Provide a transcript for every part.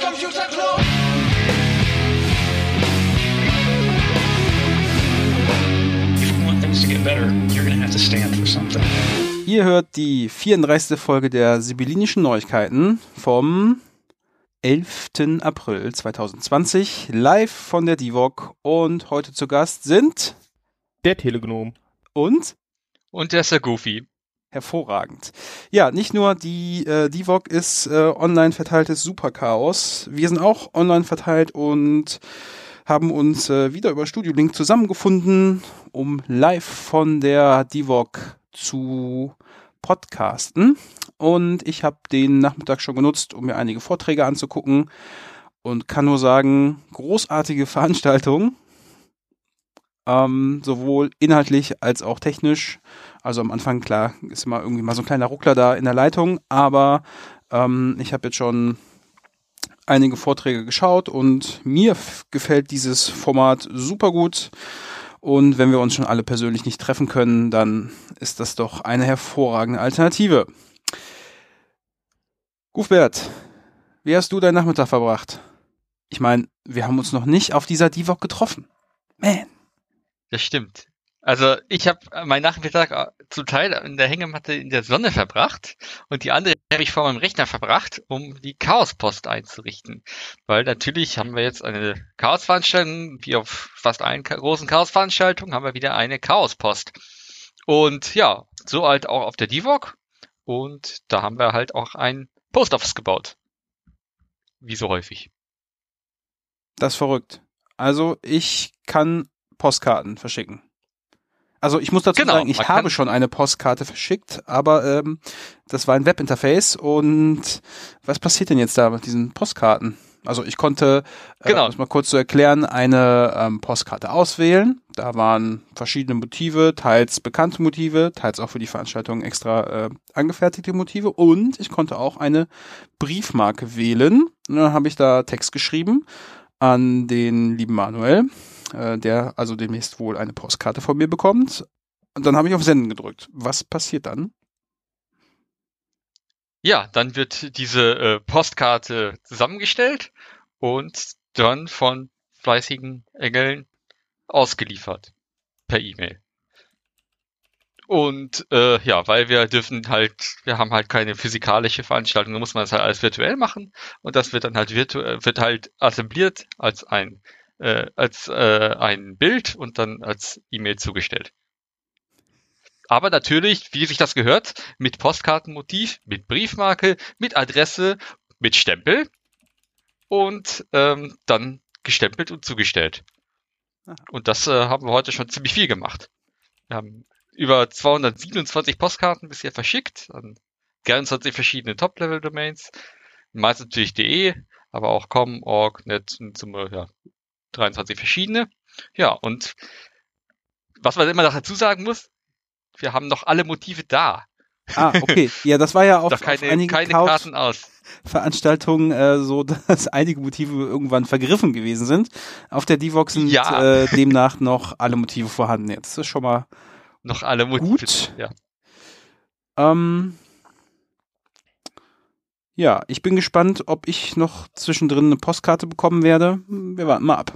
Computer Club. If you want things to get better, you're going to have to stand for something. Ihr hört die 34. Folge der Sibyllinischen Neuigkeiten vom 11. April 2020, live von der Divok. Und heute zu Gast sind Der Telegnom. und Und der der Goofy. Hervorragend. Ja, nicht nur die äh, Divok ist äh, online verteiltes Superchaos. Wir sind auch online verteilt und haben uns äh, wieder über Studio Link zusammengefunden, um live von der Divok zu podcasten. Und ich habe den Nachmittag schon genutzt, um mir einige Vorträge anzugucken und kann nur sagen, großartige Veranstaltung. Ähm, sowohl inhaltlich als auch technisch. Also am Anfang, klar, ist immer irgendwie mal so ein kleiner Ruckler da in der Leitung, aber ähm, ich habe jetzt schon einige Vorträge geschaut und mir gefällt dieses Format super gut. Und wenn wir uns schon alle persönlich nicht treffen können, dann ist das doch eine hervorragende Alternative. Gufbert, wie hast du deinen Nachmittag verbracht? Ich meine, wir haben uns noch nicht auf dieser Divok getroffen. Man. Das stimmt. Also ich habe meinen Nachmittag äh, zum Teil in der Hängematte in der Sonne verbracht und die andere habe ich vor meinem Rechner verbracht, um die Chaospost einzurichten. Weil natürlich haben wir jetzt eine Chaosveranstaltung, wie auf fast allen großen Chaosveranstaltungen haben wir wieder eine Chaospost. Und ja, so halt auch auf der Divok. Und da haben wir halt auch ein Post Office gebaut. Wie so häufig. Das ist verrückt. Also ich kann Postkarten verschicken. Also ich muss dazu Genau, sagen, ich habe schon eine Postkarte verschickt, aber ähm, das war ein Webinterface und was passiert denn jetzt da mit diesen Postkarten? Also ich konnte, äh, Genau. um es mal kurz zu erklären, eine ähm, Postkarte auswählen. Da waren verschiedene Motive, teils bekannte Motive, teils auch für die Veranstaltung extra äh, angefertigte Motive und ich konnte auch eine Briefmarke wählen. Und dann habe ich da Text geschrieben an den lieben Manuel, äh, der also demnächst wohl eine Postkarte von mir bekommt. Und dann habe ich auf Senden gedrückt. Was passiert dann? Ja, dann wird diese äh, Postkarte zusammengestellt und dann von fleißigen Engeln ausgeliefert per E-Mail. Und äh, ja, weil wir dürfen halt, wir haben halt keine physikalische Veranstaltung, da muss man das halt alles virtuell machen und das wird dann halt virtuell, wird halt assembliert als ein äh, als äh, ein Bild und dann als E-Mail zugestellt. Aber natürlich, wie sich das gehört, mit Postkartenmotiv, mit Briefmarke, mit Adresse, mit Stempel und ähm, dann gestempelt und zugestellt. Und das äh, haben wir heute schon ziemlich viel gemacht. Wir haben über 227 Postkarten bisher verschickt an 23 verschiedene Top-Level-Domains. Meist natürlich .de, aber auch com, org, net, in Summe, ja, 23 verschiedene. Ja, und was man immer noch dazu sagen muss, wir haben noch alle Motive da. Ah, okay. Ja, das war ja auf, Da auf keine, einigen keine Karten aus. Veranstaltungen äh, so, dass einige Motive irgendwann vergriffen gewesen sind. Auf der Divox sind Ja. äh, demnach noch alle Motive vorhanden. Jetzt ist schon mal Noch alle Motive. Gut. Ja. Ähm, ja, ich bin gespannt, ob ich noch zwischendrin eine Postkarte bekommen werde. Wir warten mal ab.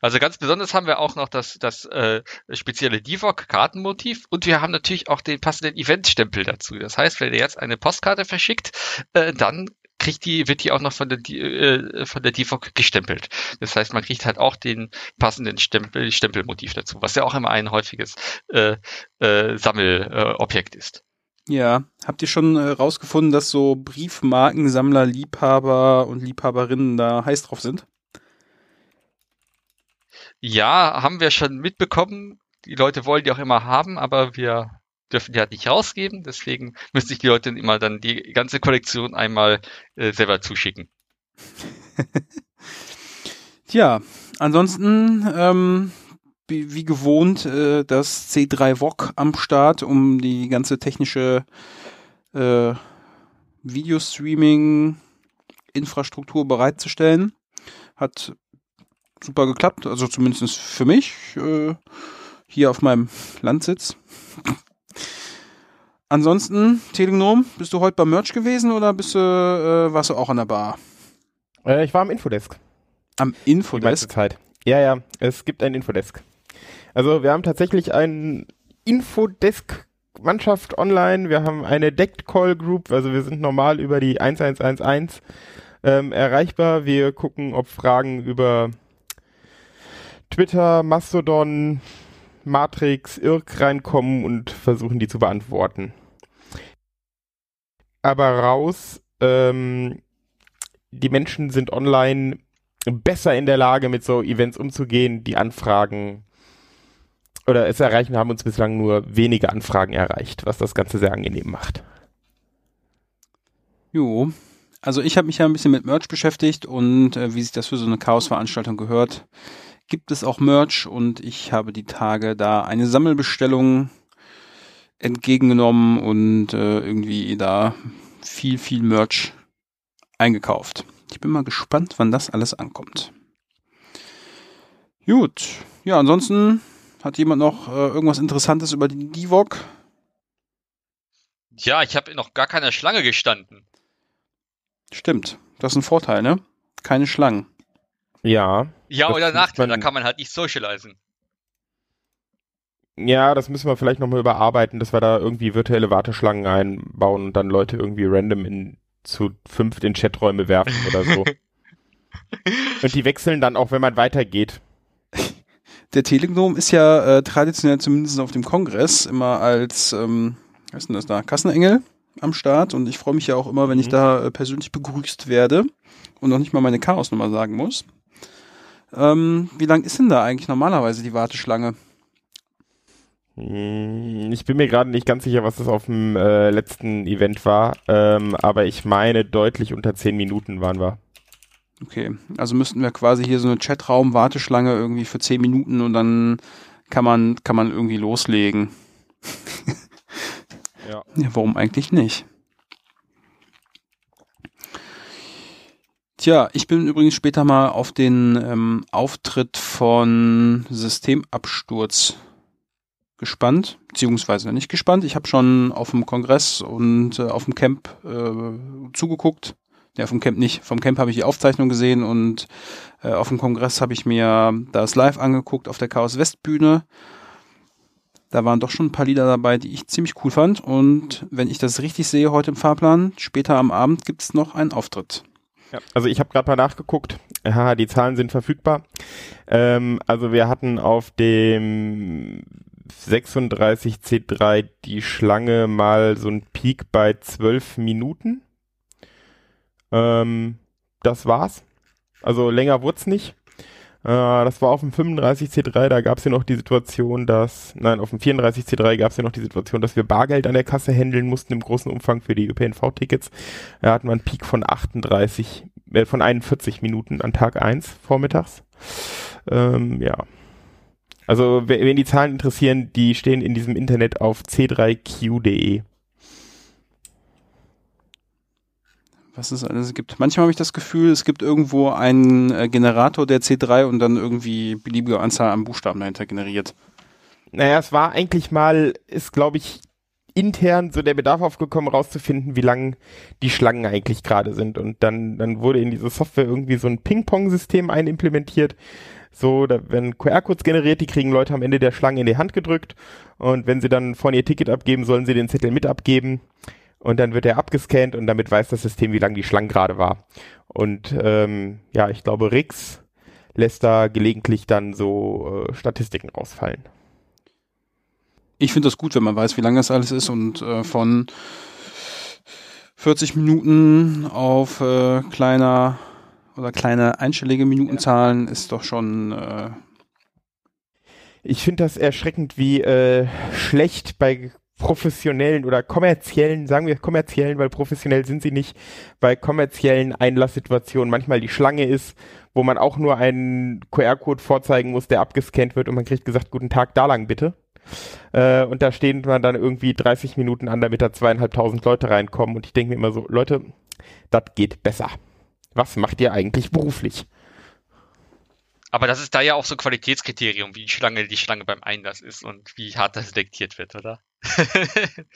Also ganz besonders haben wir auch noch das, das äh, spezielle Divok-Kartenmotiv und wir haben natürlich auch den passenden Event-Stempel dazu. Das heißt, wenn ihr jetzt eine Postkarte verschickt, äh, dann kriegt die, wird die auch noch von der, äh, von der Divok gestempelt. Das heißt, man kriegt halt auch den passenden Stempel, Stempelmotiv dazu, was ja auch immer ein häufiges äh, äh, Sammelobjekt Objekt ist. Ja, habt ihr schon äh, rausgefunden, dass so Briefmarkensammler, Liebhaber und Liebhaberinnen da heiß drauf sind? Ja, haben wir schon mitbekommen. Die Leute wollen die auch immer haben, aber wir dürfen die halt nicht rausgeben. Deswegen müsste ich die Leute immer dann die ganze Kollektion einmal äh, selber zuschicken. Tja, ansonsten, ähm, wie, gewohnt, äh, das C3 VOG am Start, um die ganze technische äh, Videostreaming-Infrastruktur bereitzustellen. Hat super geklappt, also zumindest für mich, äh, hier auf meinem Landsitz. ansonsten, Telegnum, bist du heute beim Merch gewesen oder bist du, äh, warst du auch an der Bar? Äh, ich war am Infodesk. Am Die Infodesk? meiste Zeit. Ja, ja, es gibt ein Infodesk. Also wir haben tatsächlich ein Infodesk-Mannschaft online. Wir haben eine Decked Call Group, also wir sind normal über die 1111 ähm, erreichbar. Wir gucken, ob Fragen über Twitter, Mastodon, Matrix, Irk reinkommen und versuchen die zu beantworten. Aber raus, ähm, die Menschen sind online besser in der Lage, mit so Events umzugehen, die Anfragen oder es erreichen, haben uns bislang nur wenige Anfragen erreicht, was das Ganze sehr angenehm macht. Jo. Also ich habe mich ja ein bisschen mit Merch beschäftigt und äh, wie sich das für so eine Chaos-Veranstaltung gehört, gibt es auch Merch und ich habe die Tage da eine Sammelbestellung entgegengenommen und äh, irgendwie da viel, viel Merch eingekauft. Ich bin mal gespannt, wann das alles ankommt. Gut. Ja, ansonsten hat jemand noch äh, irgendwas Interessantes über die Divok? Ja, ich habe noch gar keine Schlange gestanden. Stimmt. Das ist ein Vorteil, ne? Keine Schlangen. Ja. Ja, oder Nachteil, da kann man halt nicht socialisen. Ja, das müssen wir vielleicht nochmal überarbeiten, dass wir da irgendwie virtuelle Warteschlangen einbauen und dann Leute irgendwie random in zu fünf in Chaträume werfen oder so. und die wechseln dann auch, wenn man weitergeht. Der Telegnome ist ja äh, traditionell zumindest auf dem Kongress immer als, ähm, was ist denn das da, Kassenengel am Start und ich freue mich ja auch immer, wenn ich Mhm. da äh, persönlich begrüßt werde und noch nicht mal meine Chaosnummer sagen muss. Ähm, wie lang ist denn da eigentlich normalerweise die Warteschlange? Hm, Ich bin mir gerade nicht ganz sicher, was das auf dem äh, letzten Event war, ähm, aber ich meine, deutlich unter zehn Minuten waren wir. Okay, also müssten wir quasi hier so eine Chatraum-Warteschlange irgendwie für 10 Minuten und dann kann man, kann man irgendwie loslegen. Ja. Ja, warum eigentlich nicht? Tja, ich bin übrigens später mal auf den ähm, Auftritt von Systemabsturz gespannt, beziehungsweise nicht gespannt. Ich habe schon auf dem Kongress und äh, auf dem Camp äh, zugeguckt. Ja, vom Camp nicht. Vom Camp habe ich die Aufzeichnung gesehen und äh, auf dem Kongress habe ich mir das live angeguckt auf der Chaos West Bühne. Da waren doch schon ein paar Lieder dabei, die ich ziemlich cool fand. Und wenn ich das richtig sehe heute im Fahrplan, später am Abend gibt es noch einen Auftritt. Ja, also ich habe gerade mal nachgeguckt. Haha, die Zahlen sind verfügbar. Ähm, also wir hatten auf dem 36C3 die Schlange mal so ein Peak bei 12 Minuten. Ähm, das war's. Also länger wurd's nicht. Äh, das war auf dem 35C3, da gab's ja noch die Situation, dass, nein, auf dem 34C3 gab's ja noch die Situation, dass wir Bargeld an der Kasse handeln mussten im großen Umfang für die ÖPNV-Tickets. Da hatten wir einen Peak von 38, äh, von 41 Minuten an Tag 1 vormittags. Ähm, ja. Also, wer- wen die Zahlen interessieren, die stehen in diesem Internet auf c3q.de. Was es alles gibt. Manchmal habe ich das Gefühl, es gibt irgendwo einen äh, Generator der C3 und dann irgendwie beliebige Anzahl an Buchstaben dahinter generiert. Naja, es war eigentlich mal, ist glaube ich intern so der Bedarf aufgekommen, rauszufinden, wie lang die Schlangen eigentlich gerade sind. Und dann, dann wurde in diese Software irgendwie so ein Ping-Pong-System einimplementiert. So, da werden QR-Codes generiert, die kriegen Leute am Ende der Schlange in die Hand gedrückt. Und wenn sie dann vorne ihr Ticket abgeben, sollen sie den Zettel mit abgeben. Und dann wird er abgescannt und damit weiß das System, wie lang die Schlange gerade war. Und ähm, ja, ich glaube, Rix lässt da gelegentlich dann so äh, Statistiken rausfallen. Ich finde das gut, wenn man weiß, wie lang das alles ist und äh, von 40 Minuten auf äh, kleiner oder kleine einstellige Minutenzahlen ist doch schon äh, Ich finde das erschreckend, wie äh, schlecht bei professionellen oder kommerziellen, sagen wir kommerziellen, weil professionell sind sie nicht, bei kommerziellen Einlasssituationen manchmal die Schlange ist, wo man auch nur einen QR-Code vorzeigen muss, der abgescannt wird und man kriegt gesagt, guten Tag, da lang bitte. Äh, und da stehen man dann irgendwie 30 Minuten an, damit da zweieinhalbtausend Leute reinkommen und ich denke mir immer so, Leute, das geht besser. Was macht ihr eigentlich beruflich? Aber das ist da ja auch so ein Qualitätskriterium, wie lange die Schlange beim Einlass ist und wie hart das selektiert wird, oder?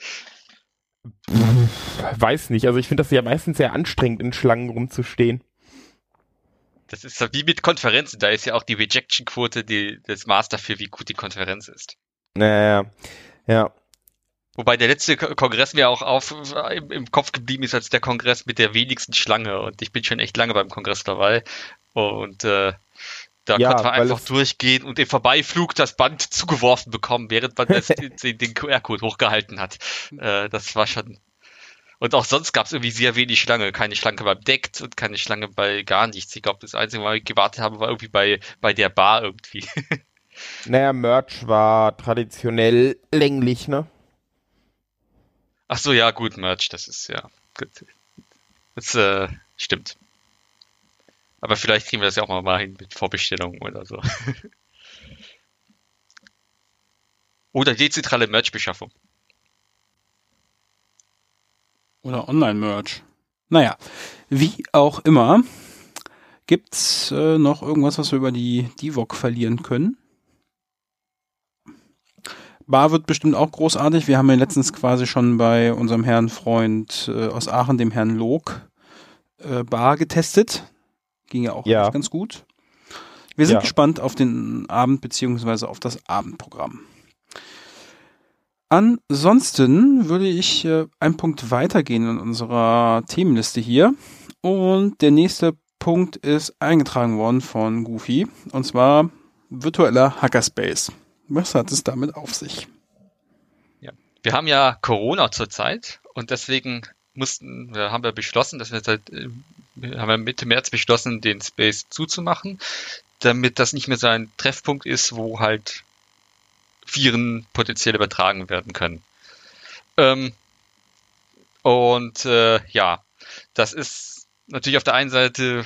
Weiß nicht. Also ich finde das ja meistens sehr anstrengend, in Schlangen rumzustehen. Das ist wie mit Konferenzen. Da ist ja auch die Rejection-Quote das Maß dafür, wie gut die Konferenz ist. Naja, ja. Wobei der letzte Ko- Kongress mir auch auf, im, im Kopf geblieben ist als der Kongress mit der wenigsten Schlange. Und ich bin schon echt lange beim Kongress dabei. Und äh, da Ja, konnte man einfach durchgehen und im Vorbeiflug das Band zugeworfen bekommen, während man das, den, den QR-Code hochgehalten hat. Äh, das war schon. Und auch sonst gab es irgendwie sehr wenig Schlange. Keine Schlange beim Deckt und keine Schlange bei gar nichts. Ich glaube, das Einzige, was ich gewartet habe, war irgendwie bei, bei der Bar irgendwie. Naja, Merch war traditionell länglich, ne? Ach so, ja, gut, Merch, das ist ja gut. Das äh, stimmt. Aber vielleicht kriegen wir das ja auch mal, mal hin mit Vorbestellungen oder so. oder dezentrale Merch-Beschaffung. Oder Online-Merch. Naja, wie auch immer, gibt's äh, noch irgendwas, was wir über die Divok verlieren können? Bar wird bestimmt auch großartig. Wir haben ja letztens quasi schon bei unserem Herrn Freund äh, aus Aachen, dem Herrn Log, äh, Bar getestet. Ging ja auch Ja. ganz gut. Wir sind Ja. gespannt auf den Abend beziehungsweise auf das Abendprogramm. Ansonsten würde ich äh, einen Punkt weitergehen in unserer Themenliste hier. Und der nächste Punkt ist eingetragen worden von Goofy. Und zwar virtueller Hackerspace. Was hat es damit auf sich? Wir haben ja Corona zurzeit und deswegen mussten, wir haben wir beschlossen, dass wir seit, äh, haben wir Mitte März beschlossen, den Space zuzumachen, damit das nicht mehr so ein Treffpunkt ist, wo halt Viren potenziell übertragen werden können. Ähm, und äh, ja, das ist natürlich auf der einen Seite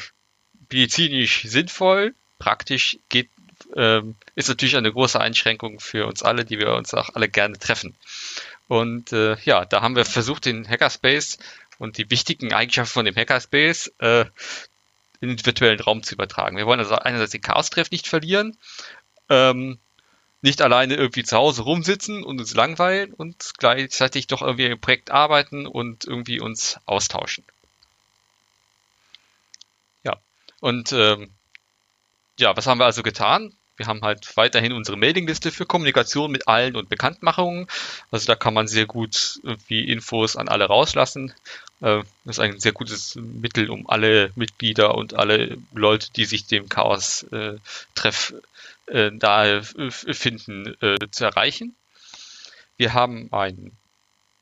medizinisch sinnvoll, praktisch geht ähm, ist natürlich eine große Einschränkung für uns alle, die wir uns auch alle gerne treffen. Und äh, ja, da haben wir versucht, den Hackerspace und die wichtigen Eigenschaften von dem Hackerspace äh, in den virtuellen Raum zu übertragen. Wir wollen also einerseits den Chaos-Treff nicht verlieren, ähm, nicht alleine irgendwie zu Hause rumsitzen und uns langweilen und gleichzeitig doch irgendwie im Projekt arbeiten und irgendwie uns austauschen. Ja, und ähm, ja, was haben wir also getan? Wir haben halt weiterhin unsere Mailingliste für Kommunikation mit allen und Bekanntmachungen. Also da kann man sehr gut irgendwie Infos an alle rauslassen. Äh, Das ist ein sehr gutes Mittel, um alle Mitglieder und alle Leute, die sich dem Chaos-Treff äh, nahe äh, finden, zu erreichen. Wir haben einen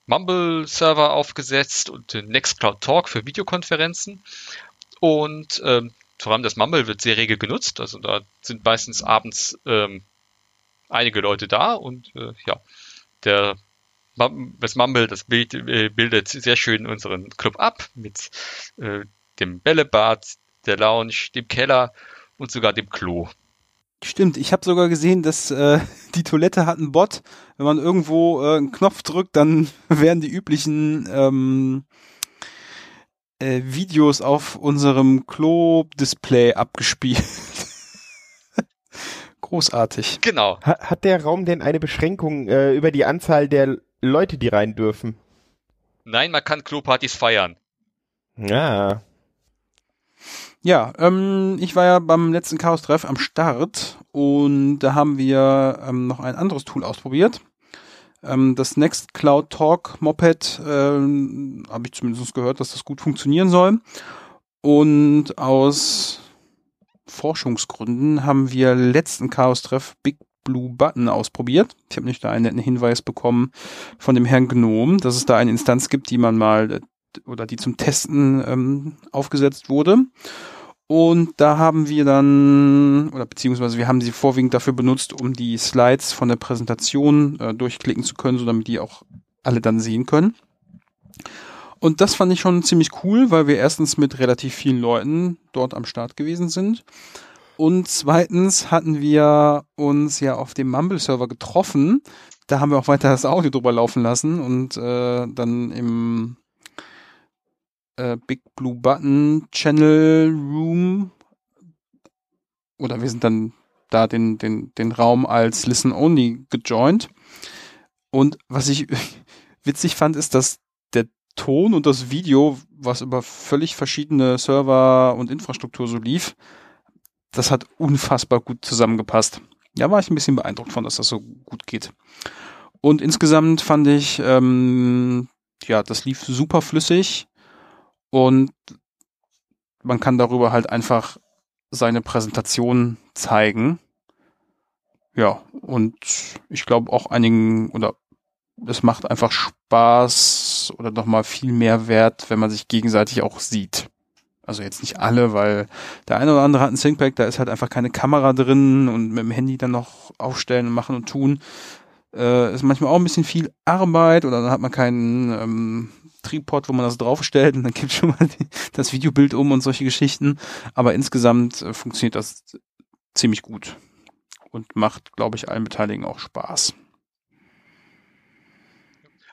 Mumble-Server aufgesetzt und den Nextcloud Talk für Videokonferenzen. Und ähm, vor allem das Mumble wird sehr rege genutzt. Also da sind meistens abends ähm, einige Leute da und äh, ja, der das Mumble, das Bild, äh, bildet sehr schön unseren Club ab mit äh, dem Bällebad, der Lounge, dem Keller und sogar dem Klo. Stimmt, ich habe sogar gesehen, dass äh, die Toilette hat einen Bot. Wenn man irgendwo äh, einen Knopf drückt, dann werden die üblichen ähm, äh, Videos auf unserem Klo-Display abgespielt. Großartig. Genau. Ha hat der Raum denn eine Beschränkung äh, über die Anzahl der Leute, die rein dürfen? Nein, man kann Klopartys feiern. Ja. Ja, ähm, ich war ja beim letzten Chaos-Treff am Start und da haben wir ähm, noch ein anderes Tool ausprobiert. Ähm, das Nextcloud Talk Moped ähm, habe ich zumindest gehört, dass das gut funktionieren soll. Und aus Forschungsgründen haben wir letzten Chaos-Treff Big Blue Button ausprobiert. Ich habe nicht da einen netten Hinweis bekommen von dem Herrn Gnome, dass es da eine Instanz gibt, die man mal äh, oder die zum Testen ähm, aufgesetzt wurde. Und da haben wir dann, oder beziehungsweise wir haben sie vorwiegend dafür benutzt, um die Slides von der Präsentation äh, durchklicken zu können, so damit die auch alle dann sehen können. Und das fand ich schon ziemlich cool, weil wir erstens mit relativ vielen Leuten dort am Start gewesen sind. Und zweitens hatten wir uns ja auf dem Mumble-Server getroffen. Da haben wir auch weiter das Audio drüber laufen lassen und äh, dann im äh, Big Blue Button Channel Room oder wir sind dann da den, den, den Raum als Listen Only gejoint. Und was ich witzig fand, ist, dass der Ton und das Video, was über völlig verschiedene Server und Infrastruktur so lief, das hat unfassbar gut zusammengepasst. Ja, war ich ein bisschen beeindruckt von, dass das so gut geht. Und insgesamt fand ich, ähm, ja, das lief super flüssig und man kann darüber halt einfach seine Präsentation zeigen. Ja, und ich glaube auch einigen oder es macht einfach Spaß oder nochmal viel mehr Wert, wenn man sich gegenseitig auch sieht. Also jetzt nicht alle, weil der eine oder andere hat einen ThinkPad, da ist halt einfach keine Kamera drin und mit dem Handy dann noch aufstellen und machen und tun. Äh, ist manchmal auch ein bisschen viel Arbeit oder dann hat man keinen ähm, Tripod, wo man das draufstellt und dann gibt schon mal die, das Videobild um und solche Geschichten. Aber insgesamt äh, funktioniert das ziemlich gut und macht, glaube ich, allen Beteiligten auch Spaß.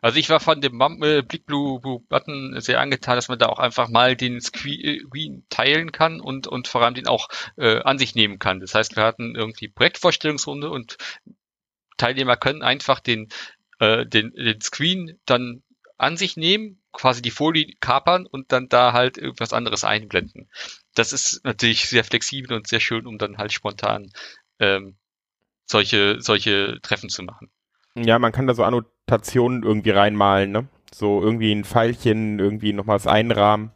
Also ich war von dem äh, Blick Blue, Blue Button sehr angetan, dass man da auch einfach mal den Screen teilen kann und, und vor allem den auch äh, an sich nehmen kann. Das heißt, wir hatten irgendwie Projektvorstellungsrunde und Teilnehmer können einfach den, äh, den, den Screen dann an sich nehmen, quasi die Folie kapern und dann da halt irgendwas anderes einblenden. Das ist natürlich sehr flexibel und sehr schön, um dann halt spontan ähm, solche, solche Treffen zu machen. Ja, man kann da so Annotationen irgendwie reinmalen, ne? So irgendwie ein Pfeilchen, irgendwie noch was einrahmen.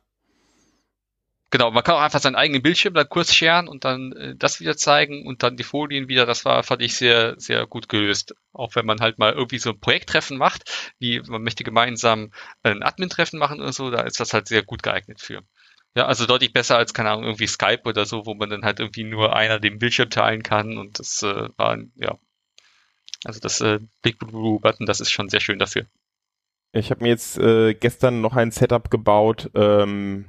Genau, man kann auch einfach seinen eigenen Bildschirm dann kurz scheren und dann äh, das wieder zeigen und dann die Folien wieder. Das war, fand ich sehr, sehr gut gelöst. Auch wenn man halt mal irgendwie so ein Projekttreffen macht, wie man möchte gemeinsam ein Admin-Treffen machen oder so, da ist das halt sehr gut geeignet für. Ja, also deutlich besser als, keine Ahnung, irgendwie Skype oder so, wo man dann halt irgendwie nur einer den Bildschirm teilen kann und das äh, war, ja, also das äh, Big Blue Button, das ist schon sehr schön dafür. Ich habe mir jetzt äh, gestern noch ein Setup gebaut, ähm,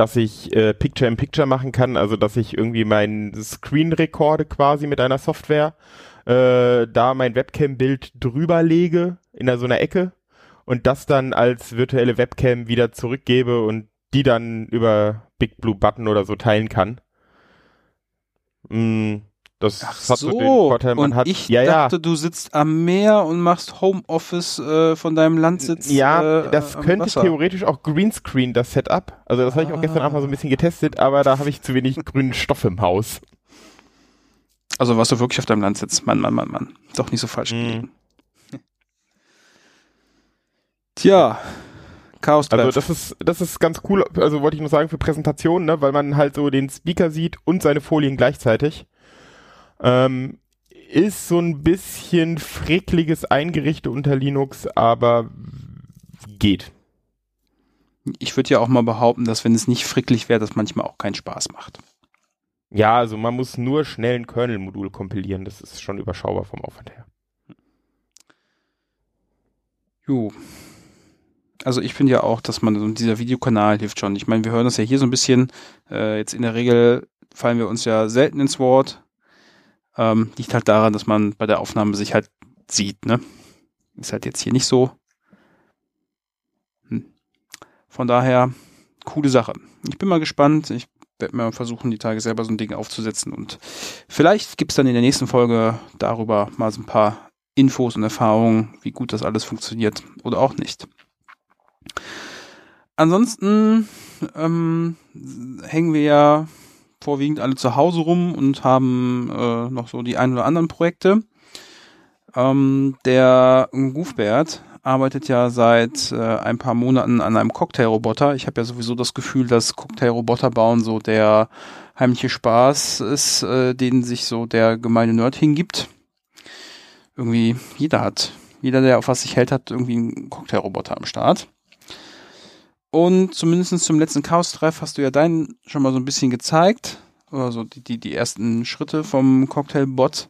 dass ich äh, Picture-in-Picture machen kann, also dass ich irgendwie mein Screen rekorde quasi mit einer Software, äh, da mein Webcam-Bild drüber lege in so einer Ecke und das dann als virtuelle Webcam wieder zurückgebe und die dann über Big Blue Button oder so teilen kann. Mm, das Ach hat so, so den Vorteil, man und hat, ich ja, ja. dachte, du sitzt am Meer und machst Homeoffice äh, von deinem Landsitz. Ja, äh, das am könnte Wasser. theoretisch auch Greenscreen, das Setup. Also das habe ich auch gestern Ah. Abend mal so ein bisschen getestet, aber da habe ich zu wenig grünen Stoff im Haus. Also warst du wirklich auf deinem Landsitz. Mann, Mann, Mann, Mann. Doch nicht so falsch Mhm. Tja, Chaos Also das ist, das ist ganz cool, also wollte ich nur sagen für Präsentationen, ne, weil man halt so den Speaker sieht und seine Folien gleichzeitig. Ähm, ist so ein bisschen frickliges Eingerichte unter Linux, aber geht. ich würde ja auch mal behaupten, dass wenn es nicht fricklich wäre, das manchmal auch keinen Spaß macht. Ja, also man muss nur schnell ein Kernel-Modul kompilieren, das ist schon überschaubar vom Aufwand her. Jo. Also ich finde ja auch, dass man dieser Videokanal hilft schon. Ich meine, wir hören das ja hier so ein bisschen. Äh, jetzt in der Regel fallen wir uns ja selten ins Wort. Ähm, liegt halt daran, dass man bei der Aufnahme sich halt sieht, ne? Ist halt jetzt hier nicht so. Hm. Von daher, coole Sache. Ich bin mal gespannt. Ich werde mal versuchen, die Tage selber so ein Ding aufzusetzen und vielleicht gibt's dann in der nächsten Folge darüber mal so ein paar Infos und Erfahrungen, wie gut das alles funktioniert oder auch nicht. Ansonsten ähm, hängen wir ja vorwiegend alle zu Hause rum und haben äh, noch so die ein oder anderen Projekte. Ähm, der Goofbert arbeitet ja seit äh, ein paar Monaten an einem Cocktailroboter. Ich habe ja sowieso das Gefühl, dass Cocktailroboter bauen so der heimliche Spaß ist, äh, den sich so der gemeine Nerd hingibt. Irgendwie jeder hat, jeder, der auf was sich hält, hat irgendwie einen Cocktailroboter am Start. Und zumindest zum letzten Chaos-Treff hast du ja deinen schon mal so ein bisschen gezeigt. Oder so die, die, die ersten Schritte vom Cocktailbot.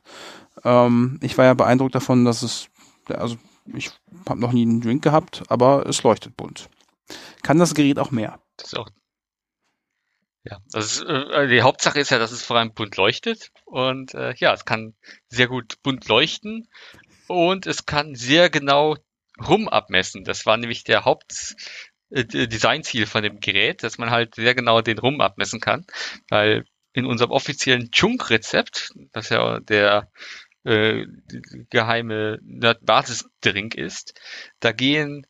Ähm, ich war ja beeindruckt davon, dass es, also ich habe noch nie einen Drink gehabt, aber es leuchtet bunt. Kann das Gerät auch mehr? Das ist auch ja, das ist, äh, die Hauptsache ist ja, dass es vor allem bunt leuchtet und äh, ja, es kann sehr gut bunt leuchten und es kann sehr genau rum abmessen. Das war nämlich der Haupt Designziel von dem Gerät, dass man halt sehr genau den Rum abmessen kann, weil in unserem offiziellen Chunk-Rezept, was ja der äh, geheime Nerd-Basis-Drink ist, da gehen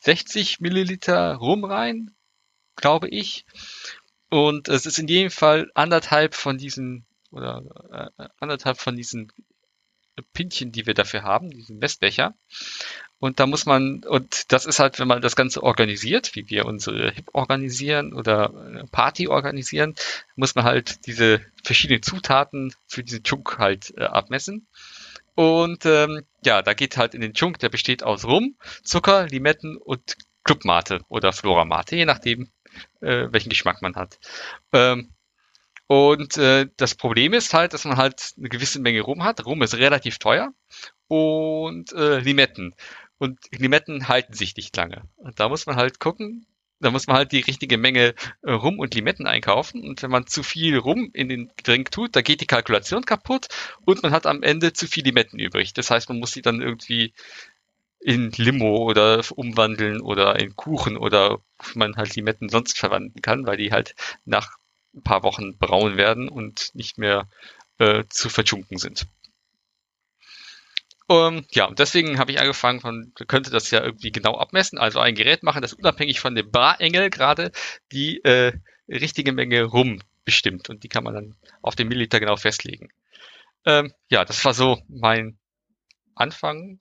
60 Milliliter Rum rein, glaube ich. Und es ist in jedem Fall anderthalb von diesen oder äh, anderthalb von diesen Pinchen, die wir dafür haben, diesen Messbecher. Und da muss man, und das ist halt, wenn man das Ganze organisiert, wie wir unsere Hip organisieren oder Party organisieren, muss man halt diese verschiedenen Zutaten für diesen Chunk halt äh, abmessen. Und ähm, ja, da geht halt in den Chunk, der besteht aus Rum, Zucker, Limetten und Clubmate oder Floramate, je nachdem, äh, welchen Geschmack man hat. Ähm, und äh, das Problem ist halt, dass man halt eine gewisse Menge Rum hat. Rum ist relativ teuer und äh, Limetten. Und Limetten halten sich nicht lange. Und da muss man halt gucken, da muss man halt die richtige Menge äh, Rum und Limetten einkaufen. Und wenn man zu viel Rum in den Drink tut, da geht die Kalkulation kaputt und man hat am Ende zu viel Limetten übrig. Das heißt, man muss sie dann irgendwie in Limo oder umwandeln oder in Kuchen oder man halt Limetten sonst verwenden kann, weil die halt nach ein paar Wochen braun werden und nicht mehr äh, zu verschunken sind. Um, ähm, ja, und deswegen habe ich angefangen von, könnte das ja irgendwie genau abmessen, also ein Gerät machen, das unabhängig von dem Barengel gerade die äh, richtige Menge rum bestimmt und die kann man dann auf den Milliliter genau festlegen. Ähm, ja, das war so mein Anfang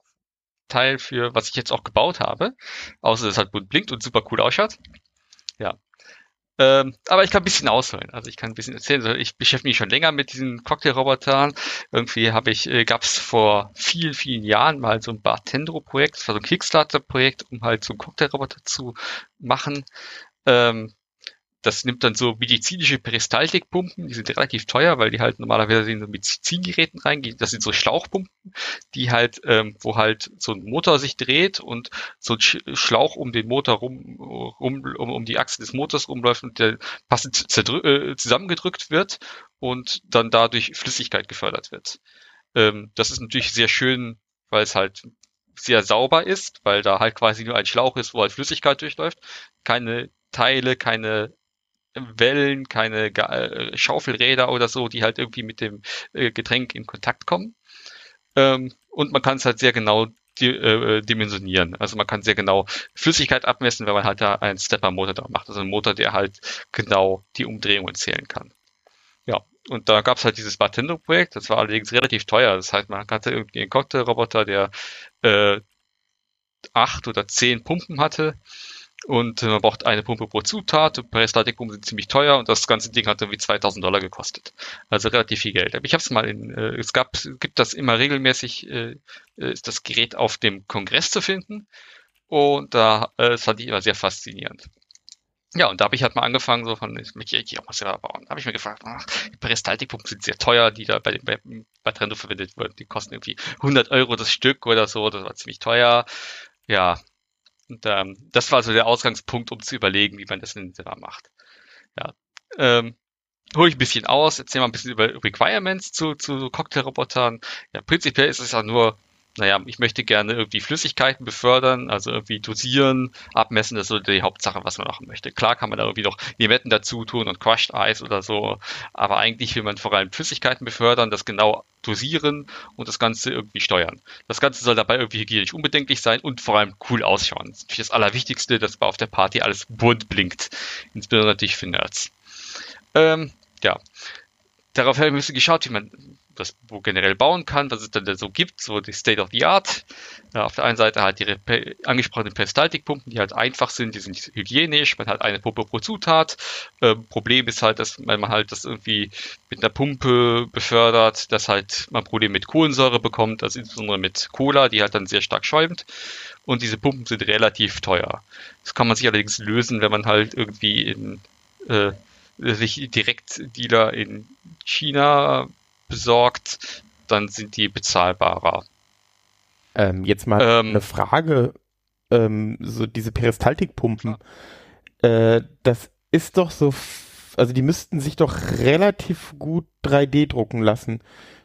Teil für, was ich jetzt auch gebaut habe, außer dass es halt bunt blinkt und super cool ausschaut. Ja, ähm, aber ich kann ein bisschen ausholen. Also ich kann ein bisschen erzählen. Also ich beschäftige mich schon länger mit diesen Cocktailrobotern. Irgendwie habe ich, äh, gab es vor vielen, vielen Jahren mal so ein Bartendro-Projekt, das war so ein Kickstarter-Projekt, um halt so einen Cocktailroboter zu machen. Ähm, das nimmt dann so medizinische Peristaltikpumpen, die sind relativ teuer, weil die halt normalerweise in so Medizingeräten reingehen. Das sind so Schlauchpumpen, die halt, ähm, wo halt so ein Motor sich dreht und so ein Schlauch um den Motor rum, rum um, um die Achse des Motors rumläuft und der passend äh, zusammengedrückt wird und dann dadurch Flüssigkeit gefördert wird. Ähm, das ist natürlich sehr schön, weil es halt sehr sauber ist, weil da halt quasi nur ein Schlauch ist, wo halt Flüssigkeit durchläuft. Keine Teile, keine Wellen, keine äh, Schaufelräder oder so, die halt irgendwie mit dem äh, Getränk in Kontakt kommen. Ähm, und man kann es halt sehr genau di äh, dimensionieren. Also man kann sehr genau Flüssigkeit abmessen, wenn man halt da einen Stepper-Motor da macht. Also ein Motor, der halt genau die Umdrehungen zählen kann. Ja, und da gab es halt dieses Bartender-Projekt, das war allerdings relativ teuer. Das heißt, man hatte irgendwie einen Cocktailroboter, der äh, acht oder zehn Pumpen hatte und äh, man braucht eine Pumpe pro Zutat. Peristaltikpumpen sind ziemlich teuer und das ganze Ding hat irgendwie 2000 Dollar gekostet. Also relativ viel Geld. Aber ich habe es mal in, äh, es gab, gibt das immer regelmäßig, äh, ist das Gerät auf dem Kongress zu finden. Und da, äh, das fand ich immer sehr faszinierend. Ja, und da habe ich halt mal angefangen, so von, ich möchte auch mal selber bauen. Da habe ich mir gefragt, ach, Peristaltikpumpen sind sehr teuer, die da bei, bei, bei Trendo verwendet wurden. Die kosten irgendwie 100 Euro das Stück oder so, das war ziemlich teuer. Ja, und ähm, das war so der Ausgangspunkt, um zu überlegen, wie man das in selber macht. Ja. Ähm, hole ich ein bisschen aus, erzähle mal ein bisschen über Requirements zu, zu Cocktailrobotern. Ja, prinzipiell ist es ja nur naja, ich möchte gerne irgendwie Flüssigkeiten befördern, also irgendwie dosieren, abmessen, das ist so die Hauptsache, was man machen möchte. Klar kann man da irgendwie noch Limetten dazu tun und Crushed Eis oder so, aber eigentlich will man vor allem Flüssigkeiten befördern, das genau dosieren und das Ganze irgendwie steuern. Das Ganze soll dabei irgendwie hygienisch unbedenklich sein und vor allem cool ausschauen. Das ist natürlich das Allerwichtigste, dass bei auf der Party alles bunt blinkt, insbesondere natürlich für Nerds. Ähm, ja, darauf habe ich ein bisschen geschaut, wie man das wo generell bauen kann, was es dann da so gibt, so die State of the Art. Auf der einen Seite halt die angesprochenen Peristaltikpumpen, die halt einfach sind, die sind hygienisch, man hat eine Pumpe pro Zutat. Ähm, Problem ist halt, dass man halt das irgendwie mit einer Pumpe befördert, dass halt man Probleme mit Kohlensäure bekommt, also insbesondere mit Cola, die halt dann sehr stark schäumt. Und diese Pumpen sind relativ teuer. Das kann man sich allerdings lösen, wenn man halt irgendwie in äh, sich direkt Dealer in China besorgt, dann sind die bezahlbarer. Ähm, jetzt mal ähm, eine Frage, ähm, so diese Peristaltikpumpen, äh, das ist doch so, also die müssten sich doch relativ gut 3D drucken lassen.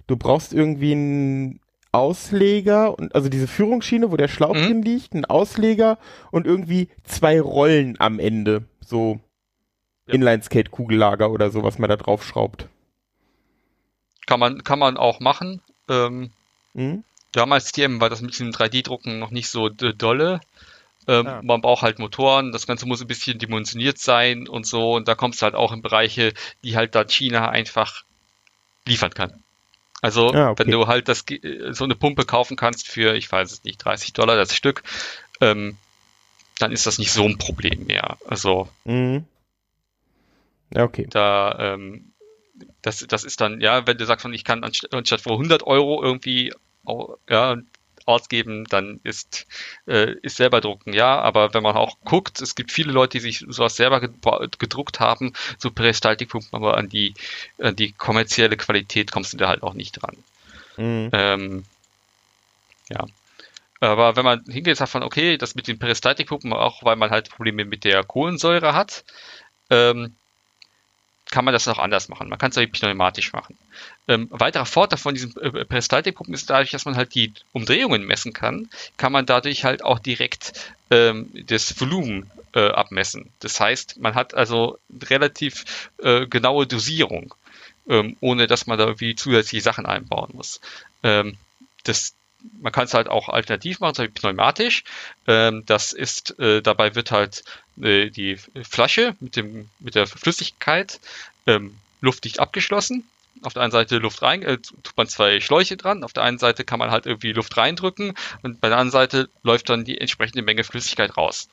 Du brauchst irgendwie einen Ausleger und also diese Führungsschiene, wo der Schlauch mhm. drin liegt, einen Ausleger und irgendwie zwei Rollen am Ende, so ja. Inline-Skate-Kugellager oder so, was man da drauf schraubt. Kann man, kann man auch machen. Ähm, mhm. Damals TM war das mit dem 3D-Drucken noch nicht so dolle. Ähm, Ah. Man braucht halt Motoren, das Ganze muss ein bisschen dimensioniert sein und so. Und da kommst du halt auch in Bereiche, die halt dann China einfach liefern kann. Also, Ah, okay. wenn du halt das, so eine Pumpe kaufen kannst für, ich weiß es nicht, 30 Dollar das Stück, ähm, dann ist das nicht so ein Problem mehr. Also, Mhm. Ja, okay. da, ähm, das, das ist dann, ja, wenn du sagst, ich kann anst- anstatt für 100 Euro irgendwie ja, ausgeben, dann ist, äh, ist selber drucken, ja, aber wenn man auch guckt, es gibt viele Leute, die sich sowas selber gedruckt haben, so Peristaltikpumpen, aber an die, an die kommerzielle Qualität kommst du da halt auch nicht dran. Mhm. Ähm, ja. Aber wenn man hingeht, sagt man, okay, das mit den Peristaltikpumpen, auch weil man halt Probleme mit der Kohlensäure hat, ähm, kann man das auch anders machen. Man kann es auch pneumatisch machen. Ähm, weiterer Vorteil von diesen äh, Peristaltikpumpen ist dadurch, dass man halt die Umdrehungen messen kann, kann man dadurch halt auch direkt ähm, das Volumen äh, abmessen. Das heißt, man hat also relativ äh, genaue Dosierung, ähm, ohne dass man da irgendwie zusätzliche Sachen einbauen muss. Ähm, das, man kann es halt auch alternativ machen, zum Beispiel pneumatisch. Ähm, das ist, äh, dabei wird halt äh, die Flasche mit dem mit der Flüssigkeit ähm, luftdicht abgeschlossen. Auf der einen Seite Luft rein, äh, tut man zwei Schläuche dran. Auf der einen Seite kann man halt irgendwie Luft reindrücken und bei der anderen Seite läuft dann die entsprechende Menge Flüssigkeit raus.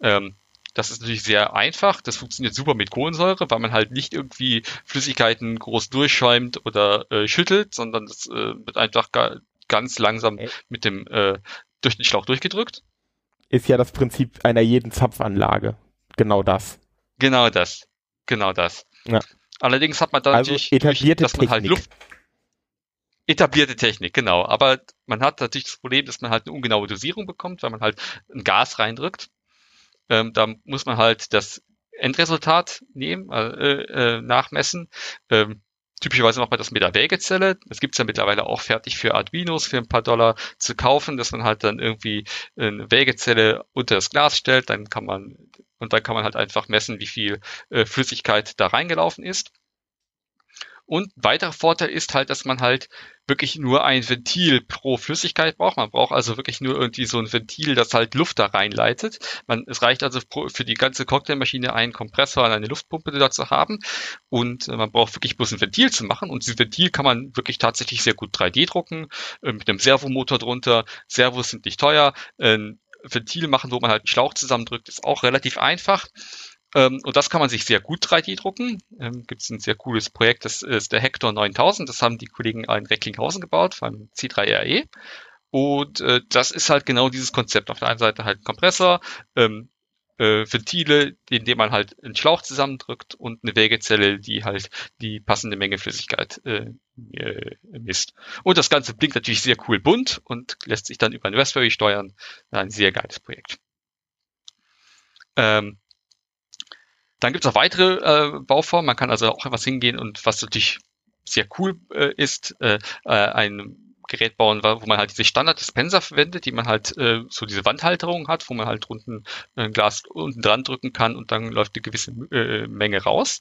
Ähm, das ist natürlich sehr einfach. Das funktioniert super mit Kohlensäure, weil man halt nicht irgendwie Flüssigkeiten groß durchschäumt oder äh, schüttelt, sondern das äh, wird einfach ganz langsam mit dem äh, durch den Schlauch durchgedrückt. Ist ja das Prinzip einer jeden Zapfanlage. Genau das. Genau das. Genau das. Ja. Allerdings hat man dann Also natürlich, etablierte dass man halt Technik. Luft. Etablierte Technik, genau. Aber man hat natürlich das Problem, dass man halt eine ungenaue Dosierung bekommt, weil man halt ein Gas reindrückt. Ähm, da muss man halt das Endresultat nehmen, äh, äh, nachmessen. Ähm, typischerweise macht man das mit der Wägezelle. Das gibt's ja mittlerweile auch fertig für Arduinos für ein paar Dollar zu kaufen, dass man halt dann irgendwie eine Wägezelle unter das Glas stellt, dann kann man und dann kann man halt einfach messen, wie viel äh, Flüssigkeit da reingelaufen ist. Und weiterer Vorteil ist halt, dass man halt wirklich nur ein Ventil pro Flüssigkeit braucht. Man braucht also wirklich nur irgendwie so ein Ventil, das halt Luft da reinleitet. Man, es reicht also pro, für die ganze Cocktailmaschine einen Kompressor und eine Luftpumpe da zu haben. Und äh, man braucht wirklich bloß ein Ventil zu machen. Und dieses Ventil kann man wirklich tatsächlich sehr gut 3D drucken, äh, mit einem Servomotor drunter. Servos sind nicht teuer. Ein Ventil machen, wo man halt einen Schlauch zusammendrückt, ist auch relativ einfach. Ähm, und das kann man sich sehr gut 3D drucken. Ähm, Gibt es ein sehr cooles Projekt, das ist der Hector 9000. Das haben die Kollegen in Recklinghausen gebaut, beim C3RE. Und äh, das ist halt genau dieses Konzept. Auf der einen Seite halt ein Kompressor, ähm, äh, Ventile, in dem man halt einen Schlauch zusammendrückt und eine Wägezelle, die halt die passende Menge Flüssigkeit äh, äh, misst. Und das Ganze blinkt natürlich sehr cool bunt und lässt sich dann über einen Raspberry steuern. Ein sehr geiles Projekt. Ähm, dann gibt es auch weitere äh, Bauformen. Man kann also auch etwas hingehen und was natürlich sehr cool äh, ist, äh, äh, ein Gerät bauen, wo man halt diese Standard-Dispenser verwendet, die man halt äh, so diese Wandhalterung hat, wo man halt unten ein Glas unten dran drücken kann und dann läuft eine gewisse äh, Menge raus.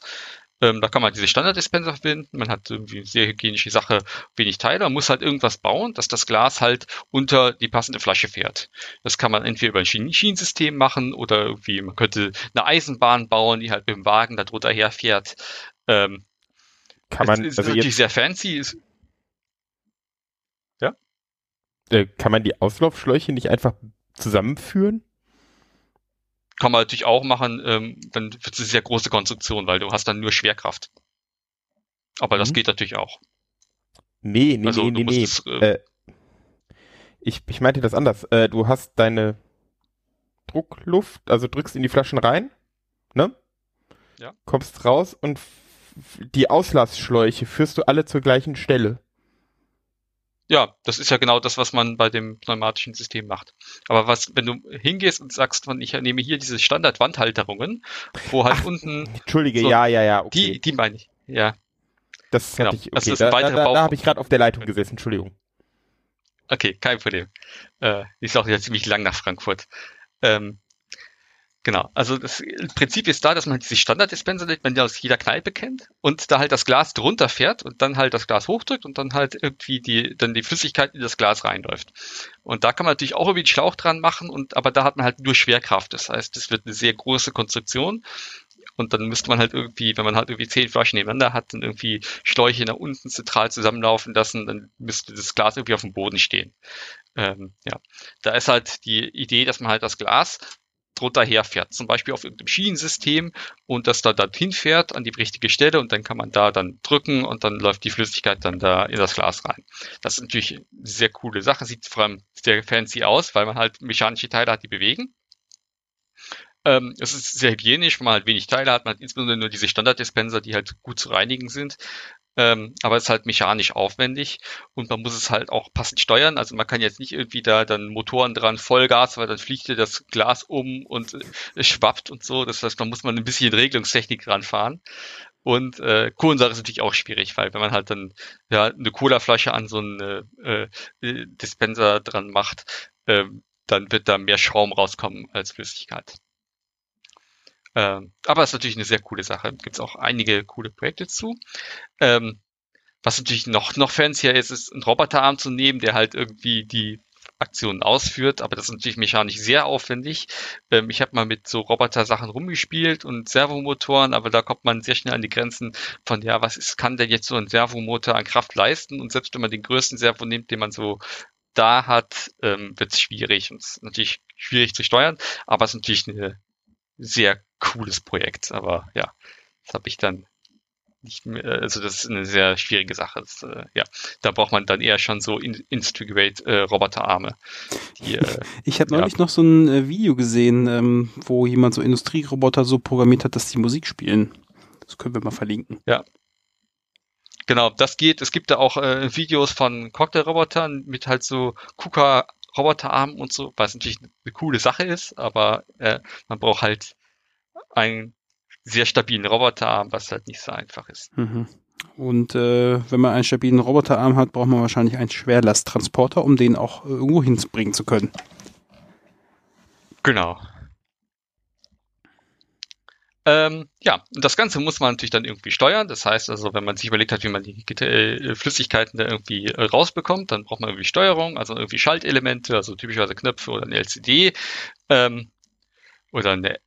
Ähm, da kann man diese Standard-Dispenser verwenden. Man hat irgendwie eine sehr hygienische Sache, wenig Teile. Man muss halt irgendwas bauen, dass das Glas halt unter die passende Flasche fährt. Das kann man entweder über ein Schien Schienensystem machen oder irgendwie, man könnte eine Eisenbahn bauen, die halt mit dem Wagen da drunter herfährt. Ähm, Kann man, es ist also jetzt, sehr fancy. Ist, äh, kann man die Auslaufschläuche nicht einfach zusammenführen? Kann man natürlich auch machen, ähm, dann wird es eine sehr große Konstruktion, weil du hast dann nur Schwerkraft. Aber das Mhm. geht natürlich auch. Nee, nee, Also, nee, nee, es, äh, Äh, ich, ich meinte das anders. Äh, du hast deine Druckluft, also drückst in die Flaschen rein, ne? Ja. Kommst raus und die Auslassschläuche führst du alle zur gleichen Stelle. Ja, das ist ja genau das, was man bei dem pneumatischen System macht. Aber was, wenn du hingehst und sagst, von, ich nehme hier diese Standard-Wandhalterungen, wo halt Ach, unten, Entschuldige, So, ja, ja, ja, okay. die, die meine ich. Ja, das genau. ich, Das okay, ist ein da, da, da habe ich gerade auf der Leitung gesessen, Entschuldigung. okay, kein Problem. Äh, ist auch ja ziemlich lang nach Frankfurt. Ähm, Genau, also das Prinzip ist da, dass man diese Standarddispenser, die man ja aus jeder Kneipe kennt, und da halt das Glas drunter fährt und dann halt das Glas hochdrückt und dann halt irgendwie die, dann die Flüssigkeit in das Glas reinläuft. Und da kann man natürlich auch irgendwie einen Schlauch dran machen und, aber da hat man halt nur Schwerkraft. Das heißt, es wird eine sehr große Konstruktion und dann müsste man halt irgendwie, wenn man halt irgendwie zehn Flaschen nebeneinander hat, dann irgendwie Schläuche nach unten zentral zusammenlaufen lassen, dann müsste das Glas irgendwie auf dem Boden stehen. Ähm, ja, da ist halt die Idee, dass man halt das Glas drunter herfährt, zum Beispiel auf irgendeinem Schienensystem und das da dorthin fährt an die richtige Stelle und dann kann man da dann drücken und dann läuft die Flüssigkeit dann da in das Glas rein. Das ist natürlich eine sehr coole Sache, sieht vor allem sehr fancy aus, weil man halt mechanische Teile hat, die bewegen. Ähm, es ist sehr hygienisch, weil man halt wenig Teile hat, man hat insbesondere nur diese Standarddispenser, die halt gut zu reinigen sind. Ähm, aber es ist halt mechanisch aufwendig und man muss es halt auch passend steuern. Also man kann jetzt nicht irgendwie da dann Motoren dran, Vollgas, weil dann fliegt dir das Glas um und äh, es schwappt und so. Das heißt, da muss man ein bisschen Regelungstechnik ranfahren. Und äh, Kohlensäure ist natürlich auch schwierig, weil wenn man halt dann ja, eine Colaflasche an so einen äh, äh, Dispenser dran macht, äh, dann wird da mehr Schaum rauskommen als Flüssigkeit. Ähm, aber es ist natürlich eine sehr coole Sache. Gibt es auch einige coole Projekte zu. Ähm, was natürlich noch, noch fancier ist, ist einen Roboterarm zu nehmen, der halt irgendwie die Aktionen ausführt, aber das ist natürlich mechanisch sehr aufwendig. Ähm, ich habe mal mit so Roboter-Sachen rumgespielt und Servomotoren, aber da kommt man sehr schnell an die Grenzen von, ja, was ist, kann denn jetzt so ein Servomotor an Kraft leisten? Und selbst wenn man den größten Servo nimmt, den man so da hat, ähm, wird es schwierig und es ist natürlich schwierig zu steuern, aber es ist natürlich eine sehr cooles Projekt. Aber ja, das habe ich dann nicht mehr, also das ist eine sehr schwierige Sache. Das, äh, ja, da braucht man dann eher schon so in, Integrate äh, Roboterarme. Die, äh, ich habe neulich ja. noch so ein äh, Video gesehen, ähm, wo jemand so Industrieroboter so programmiert hat, dass die Musik spielen. Das können wir mal verlinken. Ja. Genau, das geht. Es gibt da auch äh, Videos von Cocktailrobotern mit halt so KUKA Roboterarmen und so, was natürlich eine coole Sache ist, aber äh, man braucht halt einen sehr stabilen Roboterarm, was halt nicht so einfach ist. Mhm. Und äh, wenn man einen stabilen Roboterarm hat, braucht man wahrscheinlich einen Schwerlasttransporter, um den auch irgendwo hinbringen zu können. Genau. Ähm, ja, und das Ganze muss man natürlich dann irgendwie steuern. Das heißt also, wenn man sich überlegt hat, wie man die äh, Flüssigkeiten da irgendwie äh, rausbekommt, dann braucht man irgendwie Steuerung, also irgendwie Schaltelemente, also typischerweise Knöpfe oder eine LCD ähm, oder eine,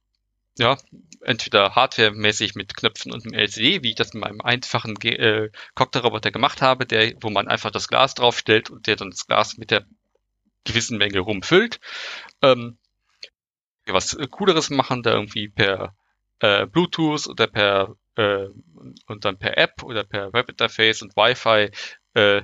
ja, entweder hardwaremäßig mit Knöpfen und einem LCD, wie ich das in meinem einfachen äh, Cocktailroboter gemacht habe, der, wo man einfach das Glas draufstellt und der dann das Glas mit der gewissen Menge rumfüllt. Ähm, was Cooleres machen, da irgendwie per äh, Bluetooth oder per äh, und dann per App oder per Webinterface und Wi-Fi äh,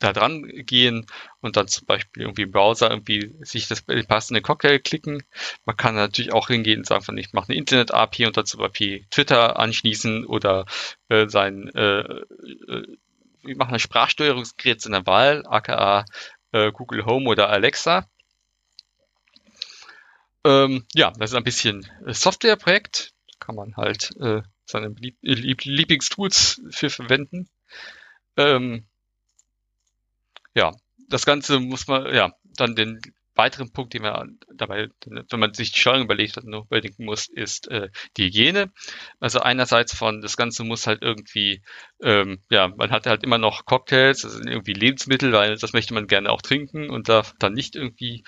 da dran gehen und dann zum Beispiel irgendwie im Browser irgendwie sich das passende Cocktail klicken. Man kann natürlich auch hingehen und sagen, von ich mache eine Internet-API und dazu API Twitter anschließen oder äh, sein äh, äh, wir machen ein Sprachsteuerungsgerät in der Wahl, aka äh, Google Home oder Alexa. Ähm, ja, das ist ein bisschen Softwareprojekt kann man halt äh, seine Lieb Lieb Lieblingstools für verwenden. Ähm, ja, das Ganze muss man, ja, dann den weiteren Punkt, den man dabei, wenn man sich die Steuerung überlegt hat, noch überdenken muss, ist äh, die Hygiene. Also einerseits von, das Ganze muss halt irgendwie, ähm, ja, man hat halt immer noch Cocktails, das sind irgendwie Lebensmittel, weil das möchte man gerne auch trinken und darf dann nicht irgendwie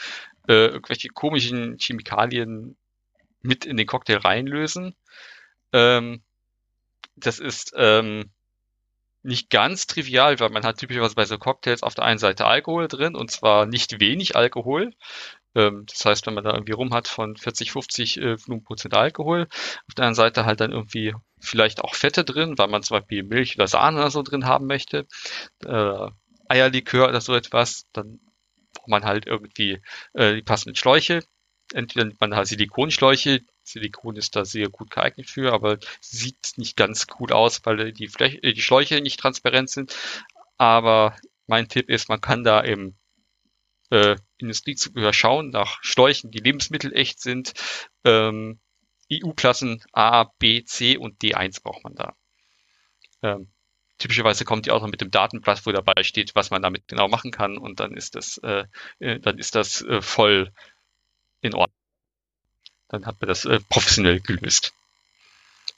äh, irgendwelche komischen Chemikalien mit in den Cocktail reinlösen. Ähm, das ist ähm, nicht ganz trivial, weil man hat typischerweise bei so Cocktails auf der einen Seite Alkohol drin und zwar nicht wenig Alkohol. Ähm, das heißt, wenn man da irgendwie rum hat von 40, 50 äh, Volumenprozent Alkohol, auf der anderen Seite halt dann irgendwie vielleicht auch Fette drin, weil man zum Beispiel Milch oder Sahne oder so drin haben möchte, äh, Eierlikör oder so etwas, dann braucht man halt irgendwie äh, die passenden Schläuche. Entweder nimmt man halt Silikonschläuche, Silikon ist da sehr gut geeignet für, aber sieht nicht ganz gut aus, weil die, Fläche, äh, die Schläuche nicht transparent sind. Aber mein Tipp ist, man kann da im äh, Industriezubehör schauen nach Schläuchen, die lebensmittelecht sind. Ähm, EU-Klassen A, B, C und D1 braucht man da. Ähm, typischerweise kommt die auch noch mit dem Datenblatt, wo dabei steht, was man damit genau machen kann und dann ist das, äh, äh dann ist das äh, voll in Ordnung. dann hat man das äh, professionell gelöst.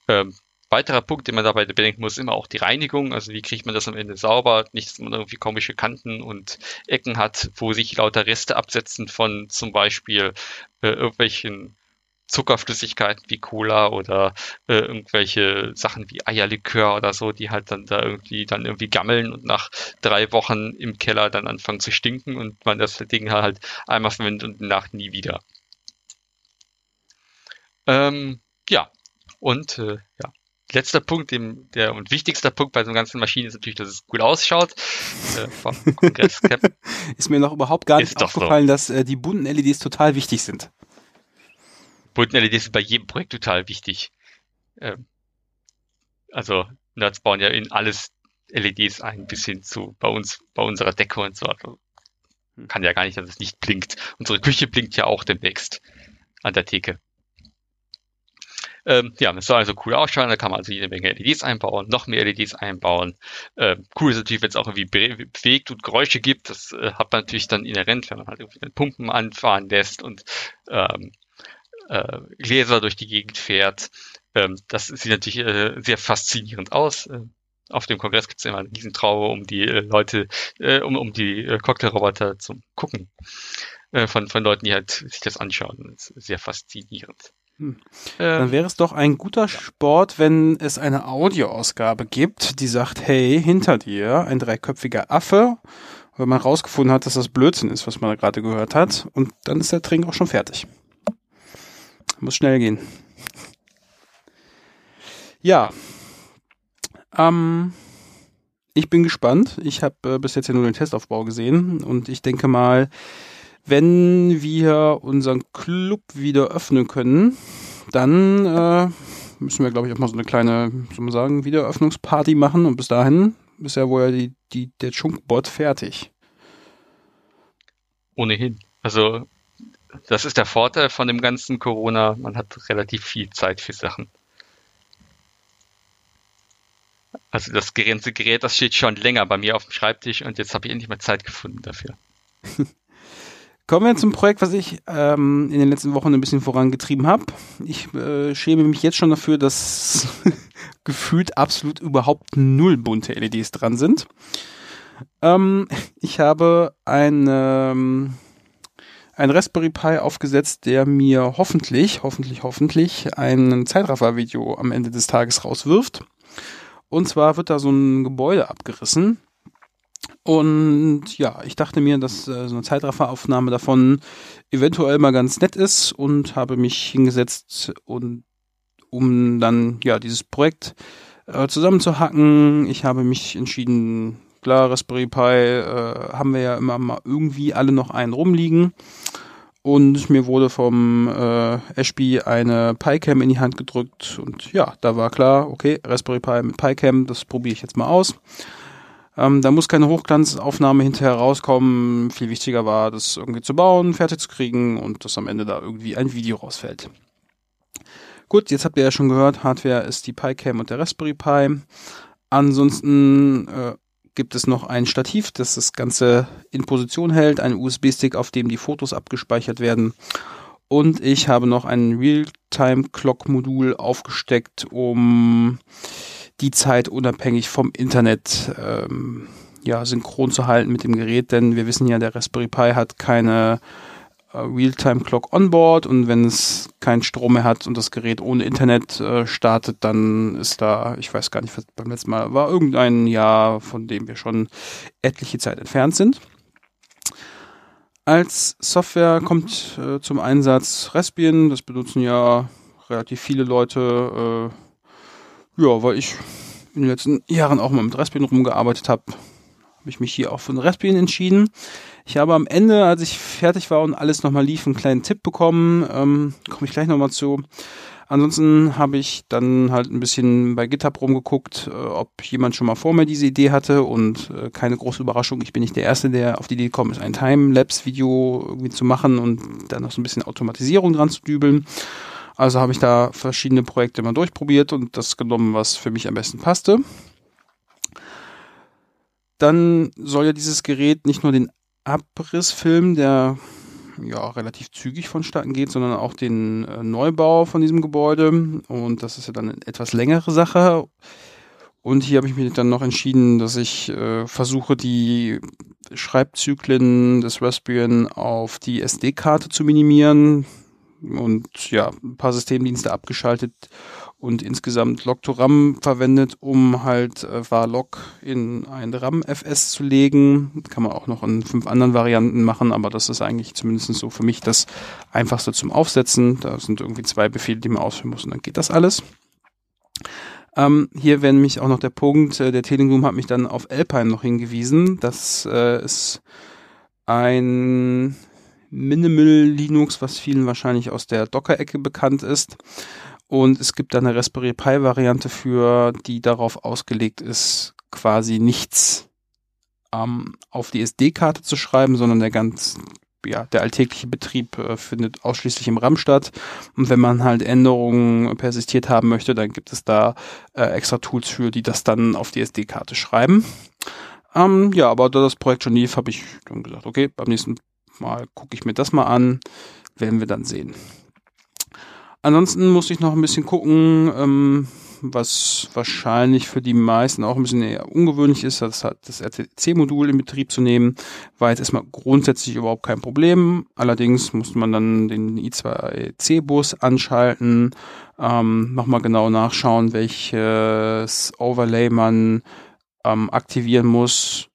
Ähm, weiterer Punkt, den man dabei bedenken muss, immer auch die Reinigung. Also wie kriegt man das am Ende sauber? Nicht, dass man irgendwie komische Kanten und Ecken hat, wo sich lauter Reste absetzen von zum Beispiel äh, irgendwelchen Zuckerflüssigkeiten wie Cola oder äh, irgendwelche Sachen wie Eierlikör oder so, die halt dann da irgendwie dann irgendwie gammeln und nach drei Wochen im Keller dann anfangen zu stinken und man das Ding halt einmal verwendet und nach nie wieder. Ähm, ja, und äh, ja, letzter Punkt, dem, der und wichtigster Punkt bei so einer ganzen Maschine ist natürlich, dass es gut ausschaut. Äh. Ist mir noch überhaupt gar nicht doch so. aufgefallen, dass äh, die bunten LEDs total wichtig sind. bunten LEDs sind bei jedem Projekt total wichtig. Ähm, also Nerds bauen ja in alles LEDs ein, bis hin zu bei uns, bei unserer Decke und so. Also, kann ja gar nicht, dass es nicht blinkt. Unsere Küche blinkt ja auch demnächst an der Theke. Ähm, ja, es soll also cool ausschauen, da kann man also jede Menge LEDs einbauen, noch mehr LEDs einbauen. Ähm, cool ist natürlich, wenn es auch irgendwie be bewegt und Geräusche gibt. Das äh, hat man natürlich dann inhärent, wenn man halt irgendwie den Pumpen anfahren lässt und ähm, äh, Gläser durch die Gegend fährt. Ähm, das sieht natürlich äh, sehr faszinierend aus. Äh, auf dem Kongress gibt es immer eine Riesentraube um die äh, Leute, äh, um, um die äh, Cocktailroboter zum Gucken äh, von, von Leuten, die halt sich das anschauen. Das ist sehr faszinierend. Hm. Ähm, Dann wäre es doch ein guter Sport, wenn es eine Audioausgabe gibt, die sagt, hey, hinter dir ein dreiköpfiger Affe, weil man rausgefunden hat, dass das Blödsinn ist, was man da gerade gehört hat. Und dann ist der Trink auch schon fertig. Muss schnell gehen. Ja. Ähm, ich bin gespannt. Ich habe äh, bis jetzt ja nur den Testaufbau gesehen und ich denke mal, wenn wir unseren Club wieder öffnen können, dann äh, müssen wir, glaube ich, auch mal so eine kleine, soll man sagen, Wiedereröffnungsparty machen. Und bis dahin ist ja wohl die, die, der Chunkbot fertig. ohnehin. Also das ist der Vorteil von dem ganzen Corona. Man hat relativ viel Zeit für Sachen. Also das ganze Gerät, das steht schon länger bei mir auf dem Schreibtisch und jetzt habe ich endlich mal Zeit gefunden dafür. Kommen wir zum Projekt, was ich ähm, in den letzten Wochen ein bisschen vorangetrieben habe. Ich äh, schäme mich jetzt schon dafür, dass gefühlt absolut überhaupt null bunte LEDs dran sind. Ähm, ich habe ein, ähm, Raspberry Pi aufgesetzt, der mir hoffentlich, hoffentlich, hoffentlich ein Zeitraffer-Video am Ende des Tages rauswirft. Und zwar wird da so ein Gebäude abgerissen. Und ja, ich dachte mir, dass äh, so eine Zeitrafferaufnahme davon eventuell mal ganz nett ist und habe mich hingesetzt und um dann ja dieses Projekt äh, zusammenzuhacken. Ich habe mich entschieden, klar, Raspberry Pi äh, haben wir ja immer mal irgendwie alle noch einen rumliegen. Und mir wurde vom äh, Ashby eine PiCam in die Hand gedrückt und ja, da war klar, okay, Raspberry Pi mit PiCam, das probiere ich jetzt mal aus. Ähm, da muss keine Hochglanzaufnahme hinterher rauskommen. Viel wichtiger war, das irgendwie zu bauen, fertig zu kriegen und dass am Ende da irgendwie ein Video rausfällt. Gut, jetzt habt ihr ja schon gehört, Hardware ist die PiCam und der Raspberry Pi. Ansonsten äh, gibt es noch ein Stativ, das das Ganze in Position hält, ein USB-Stick, auf dem die Fotos abgespeichert werden. Und ich habe noch ein Realtime-Clock-Modul aufgesteckt, um die Zeit unabhängig vom Internet ähm, ja, synchron zu halten mit dem Gerät, denn wir wissen ja, der Raspberry Pi hat keine äh, Realtime-Clock onboard und wenn es keinen Strom mehr hat und das Gerät ohne Internet äh, startet, dann ist da, ich weiß gar nicht, was beim letzten Mal war, irgendein Jahr, von dem wir schon etliche Zeit entfernt sind. Als Software kommt äh, zum Einsatz Raspbian, das benutzen ja relativ viele Leute, äh, ja, weil ich in den letzten Jahren auch mal mit Raspbian rumgearbeitet habe, habe ich mich hier auch für den Raspbian entschieden. Ich habe am Ende, als ich fertig war und alles nochmal lief, einen kleinen Tipp bekommen. Ähm, Komme ich gleich nochmal zu. Ansonsten habe ich dann halt ein bisschen bei GitHub rumgeguckt, äh, ob jemand schon mal vor mir diese Idee hatte und äh, keine große Überraschung. Ich bin nicht der Erste, der auf die Idee gekommen ist, ein Timelapse-Video irgendwie zu machen und dann noch so ein bisschen Automatisierung dran zu dübeln. Also habe ich da verschiedene Projekte mal durchprobiert und das genommen, was für mich am besten passte. Dann soll ja dieses Gerät nicht nur den Abrissfilm, der ja relativ zügig vonstatten geht, sondern auch den äh, Neubau von diesem Gebäude. Und das ist ja dann eine etwas längere Sache. Und hier habe ich mich dann noch entschieden, dass ich äh, versuche, die Schreibzyklen des Raspbian auf die SD-Karte zu minimieren und ja, ein paar Systemdienste abgeschaltet und insgesamt Log2RAM verwendet, um halt äh, var-log in ein RAM-FS zu legen. Kann man auch noch in fünf anderen Varianten machen, aber das ist eigentlich zumindest so für mich das einfachste zum Aufsetzen. Da sind irgendwie zwei Befehle, die man ausführen muss und dann geht das alles. Ähm, hier wäre nämlich auch noch der Punkt, äh, der Telegram hat mich dann auf Alpine noch hingewiesen. Das äh, ist ein Minimal Linux, was vielen wahrscheinlich aus der Docker-Ecke bekannt ist. Und es gibt eine Raspberry Pi Variante für, die darauf ausgelegt ist, quasi nichts ähm, auf die SD-Karte zu schreiben, sondern der ganz, ja, der alltägliche Betrieb äh, findet ausschließlich im RAM statt. Und wenn man halt Änderungen persistiert haben möchte, dann gibt es da äh, extra Tools für, die das dann auf die SD-Karte schreiben. Ähm, ja, aber da das Projekt schon lief, habe ich dann gesagt, okay, beim nächsten Mal gucke ich mir das mal an, werden wir dann sehen. Ansonsten musste ich noch ein bisschen gucken, ähm, was wahrscheinlich für die meisten auch ein bisschen eher ungewöhnlich ist, das, das RTC-Modul in Betrieb zu nehmen, war jetzt erstmal grundsätzlich überhaupt kein Problem. Allerdings musste man dann den i2C-Bus anschalten, ähm, nochmal genau nachschauen, welches Overlay man ähm, aktivieren muss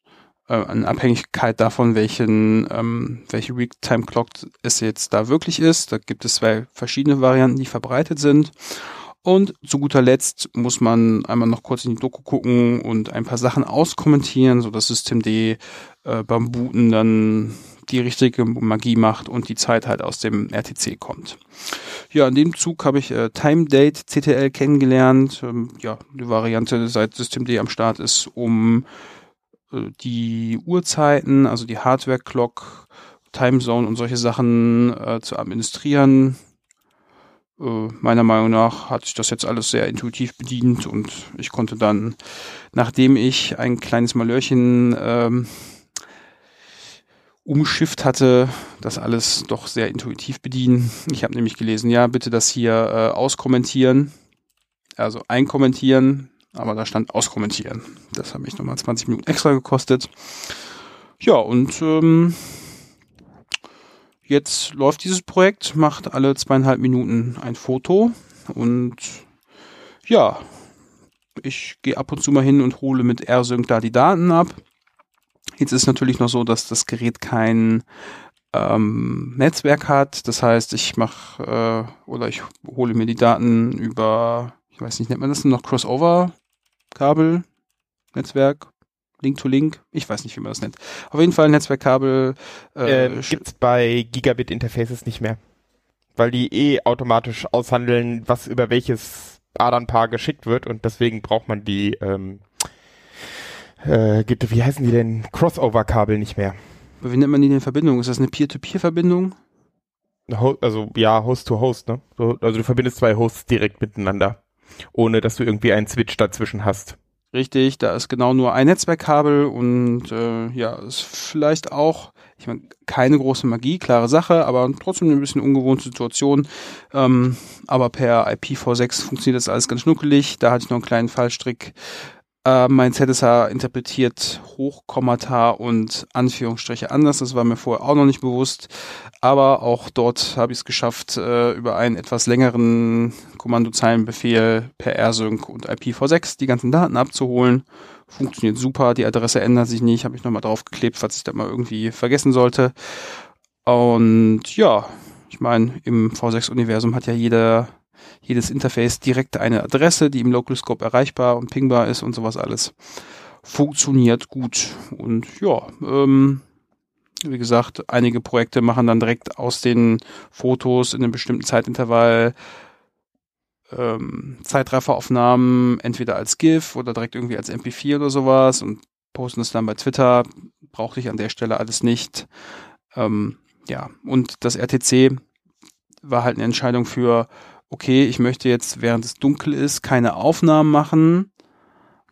äh, in Abhängigkeit davon, welchen, ähm, welche Real-Time Clock es jetzt da wirklich ist. Da gibt es zwei verschiedene Varianten, die verbreitet sind. Und zu guter Letzt muss man einmal noch kurz in die Doku gucken und ein paar Sachen auskommentieren, so dass Systemd äh, beim Booten dann die richtige Magie macht und die Zeit halt aus dem RTC kommt. Ja, in dem Zug habe ich äh, Time Date CTL kennengelernt. Ähm, ja, die Variante seit Systemd am Start ist, um die Uhrzeiten, also die Hardware-Clock, Timezone und solche Sachen äh, zu administrieren. Äh, meiner Meinung nach hat sich das jetzt alles sehr intuitiv bedient und ich konnte dann, nachdem ich ein kleines Malörchen ähm, umschifft hatte, das alles doch sehr intuitiv bedienen. Ich habe nämlich gelesen, ja, bitte das hier äh, auskommentieren, also einkommentieren, aber da stand auskommentieren. Das hat mich nochmal 20 Minuten extra gekostet. Ja, und ähm, jetzt läuft dieses Projekt, macht alle zweieinhalb Minuten ein Foto und ja, ich gehe ab und zu mal hin und hole mit AirSync da die Daten ab. Jetzt ist natürlich noch so, dass das Gerät kein ähm, Netzwerk hat. Das heißt, ich mache äh, oder ich hole mir die Daten über, ich weiß nicht, nennt man das noch Crossover Kabel, Netzwerk, Link to Link, ich weiß nicht, wie man das nennt. Auf jeden Fall ein Netzwerkkabel. Äh, ähm, gibt's bei Gigabit Interfaces nicht mehr. Weil die eh automatisch aushandeln, was über welches ADAN-Paar geschickt wird und deswegen braucht man die, ähm, äh, gibt, wie heißen die denn? Crossover-Kabel nicht mehr. Wie nennt man die denn Verbindung? Ist das eine Peer-to-Peer-Verbindung? Also ja, Host-to-Host, -Host, ne? Also du verbindest zwei Hosts direkt miteinander ohne dass du irgendwie einen Switch dazwischen hast. Richtig, da ist genau nur ein Netzwerkkabel und äh, ja, ist vielleicht auch, ich meine, keine große Magie, klare Sache, aber trotzdem eine bisschen ungewohnte Situation. Ähm, aber per IPv6 funktioniert das alles ganz schnuckelig. Da hatte ich noch einen kleinen Fallstrick äh, mein ZSH interpretiert Hochkommata und Anführungsstriche anders. Das war mir vorher auch noch nicht bewusst. Aber auch dort habe ich es geschafft, äh, über einen etwas längeren Kommandozeilenbefehl per RSync und IPv6 die ganzen Daten abzuholen. Funktioniert super, die Adresse ändert sich nicht, habe ich nochmal draufgeklebt, falls ich das mal irgendwie vergessen sollte. Und ja, ich meine, im V6-Universum hat ja jeder jedes Interface direkt eine Adresse, die im Local Scope erreichbar und pingbar ist und sowas alles. Funktioniert gut. Und ja, ähm, wie gesagt, einige Projekte machen dann direkt aus den Fotos in einem bestimmten Zeitintervall ähm, Zeitrafferaufnahmen, entweder als GIF oder direkt irgendwie als MP4 oder sowas und posten es dann bei Twitter. Brauchte ich an der Stelle alles nicht. Ähm, ja, und das RTC war halt eine Entscheidung für okay, ich möchte jetzt, während es dunkel ist, keine Aufnahmen machen.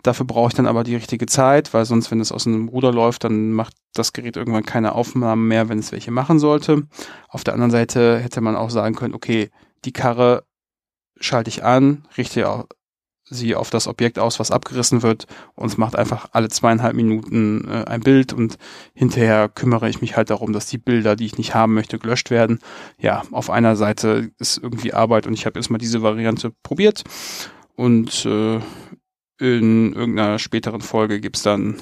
Dafür brauche ich dann aber die richtige Zeit, weil sonst, wenn es aus einem Ruder läuft, dann macht das Gerät irgendwann keine Aufnahmen mehr, wenn es welche machen sollte. Auf der anderen Seite hätte man auch sagen können, okay, die Karre schalte ich an, richte sie auf das Objekt aus, was abgerissen wird und es macht einfach alle zweieinhalb Minuten äh, ein Bild und hinterher kümmere ich mich halt darum, dass die Bilder, die ich nicht haben möchte, gelöscht werden. Ja, auf einer Seite ist irgendwie Arbeit und ich habe erstmal diese Variante probiert und äh, in irgendeiner späteren Folge gibt's dann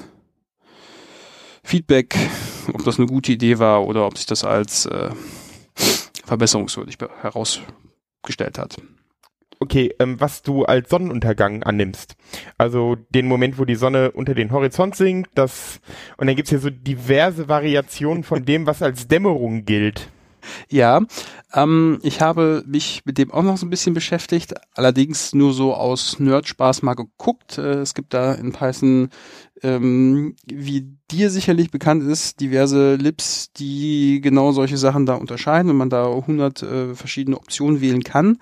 Feedback, ob das eine gute Idee war oder ob sich das als äh, verbesserungswürdig be- herausgestellt hat. Okay, ähm, was du als Sonnenuntergang annimmst. Also den Moment, wo die Sonne unter den Horizont sinkt, das und dann gibt's hier so diverse Variationen von dem, was als Dämmerung gilt. Ja, ähm, ich habe mich mit dem auch noch so ein bisschen beschäftigt, allerdings nur so aus Nerd-Spaß mal geguckt. Äh, es gibt da in Python, ähm, wie dir sicherlich bekannt ist, diverse Libs, die genau solche Sachen da unterscheiden und man da 100 äh, verschiedene Optionen wählen kann.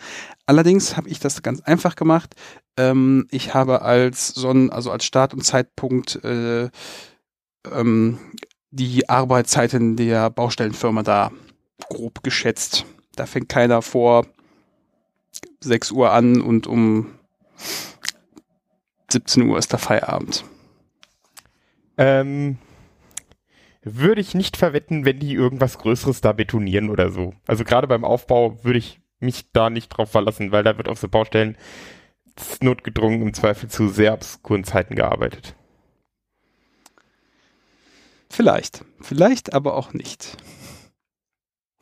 Allerdings habe ich das ganz einfach gemacht. Ähm, ich habe als Sonnen, also als Start- und Zeitpunkt äh, ähm, die Arbeitszeiten der Baustellenfirma da grob geschätzt. Da fängt keiner vor 6 Uhr an und um 17 Uhr ist der Feierabend. Ähm, würde ich nicht verwetten, wenn die irgendwas Größeres da betonieren oder so. Also gerade beim Aufbau würde ich mich da nicht drauf verlassen, weil da wird auf so Baustellen notgedrungen im Zweifel zu sehr obskuren Zeiten gearbeitet. Vielleicht. Vielleicht, aber auch nicht.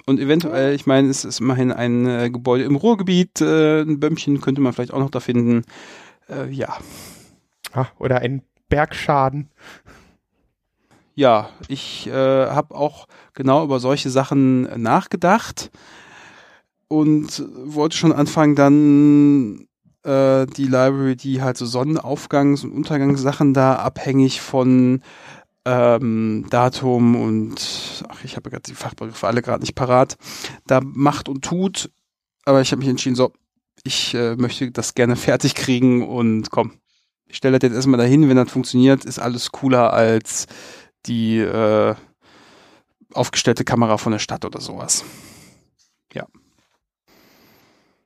Und eventuell, ich meine, es ist immerhin ein äh, Gebäude im Ruhrgebiet, äh, ein Bömmchen könnte man vielleicht auch noch da finden. Äh, ja. Ah, oder ein Bergschaden. Ja, ich äh, habe auch genau über solche Sachen nachgedacht und wollte schon anfangen, dann äh, die Library, die halt so Sonnenaufgangs- und Untergangssachen da abhängig von ähm, Datum und ach, ich habe gerade die Fachbegriffe alle gerade nicht parat, da macht und tut, aber ich habe mich entschieden, so, ich äh, möchte das gerne fertig kriegen und komm, ich stelle das jetzt erstmal dahin, wenn das funktioniert, ist alles cooler als die äh, aufgestellte Kamera von der Stadt oder sowas.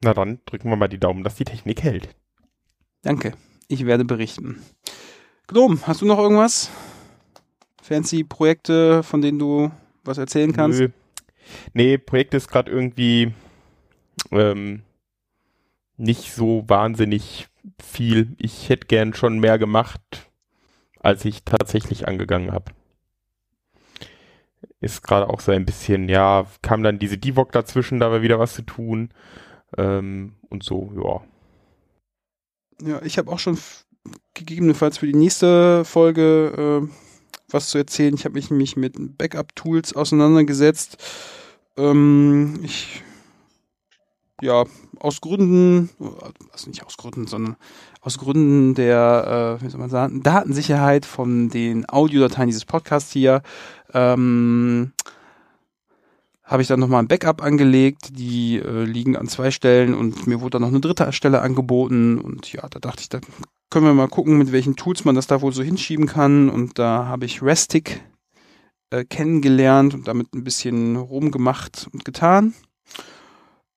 Na dann drücken wir mal die Daumen, dass die Technik hält. Danke. Ich werde berichten. Gnome, hast du noch irgendwas? Fancy Projekte, von denen du was erzählen kannst? Nö. Nee, Projekt ist gerade irgendwie ähm, nicht so wahnsinnig viel. Ich hätte gern schon mehr gemacht, als ich tatsächlich angegangen habe. Ist gerade auch so ein bisschen, ja, kam dann diese Divok dazwischen, da war wieder was zu tun. Ähm, und so, ja. Ja, ich habe auch schon gegebenenfalls für die nächste Folge äh, was zu erzählen. Ich habe mich nämlich mit Backup-Tools auseinandergesetzt. Ähm, ich ja, aus Gründen, also nicht aus Gründen, sondern aus Gründen der, äh, wie soll man sagen, Datensicherheit von den Audiodateien dieses Podcasts hier, ähm, habe ich dann nochmal ein Backup angelegt. Die äh, liegen an zwei Stellen und mir wurde dann noch eine dritte Stelle angeboten. Und ja, da dachte ich, da können wir mal gucken, mit welchen Tools man das da wohl so hinschieben kann. Und da habe ich Restic äh, kennengelernt und damit ein bisschen rumgemacht und getan.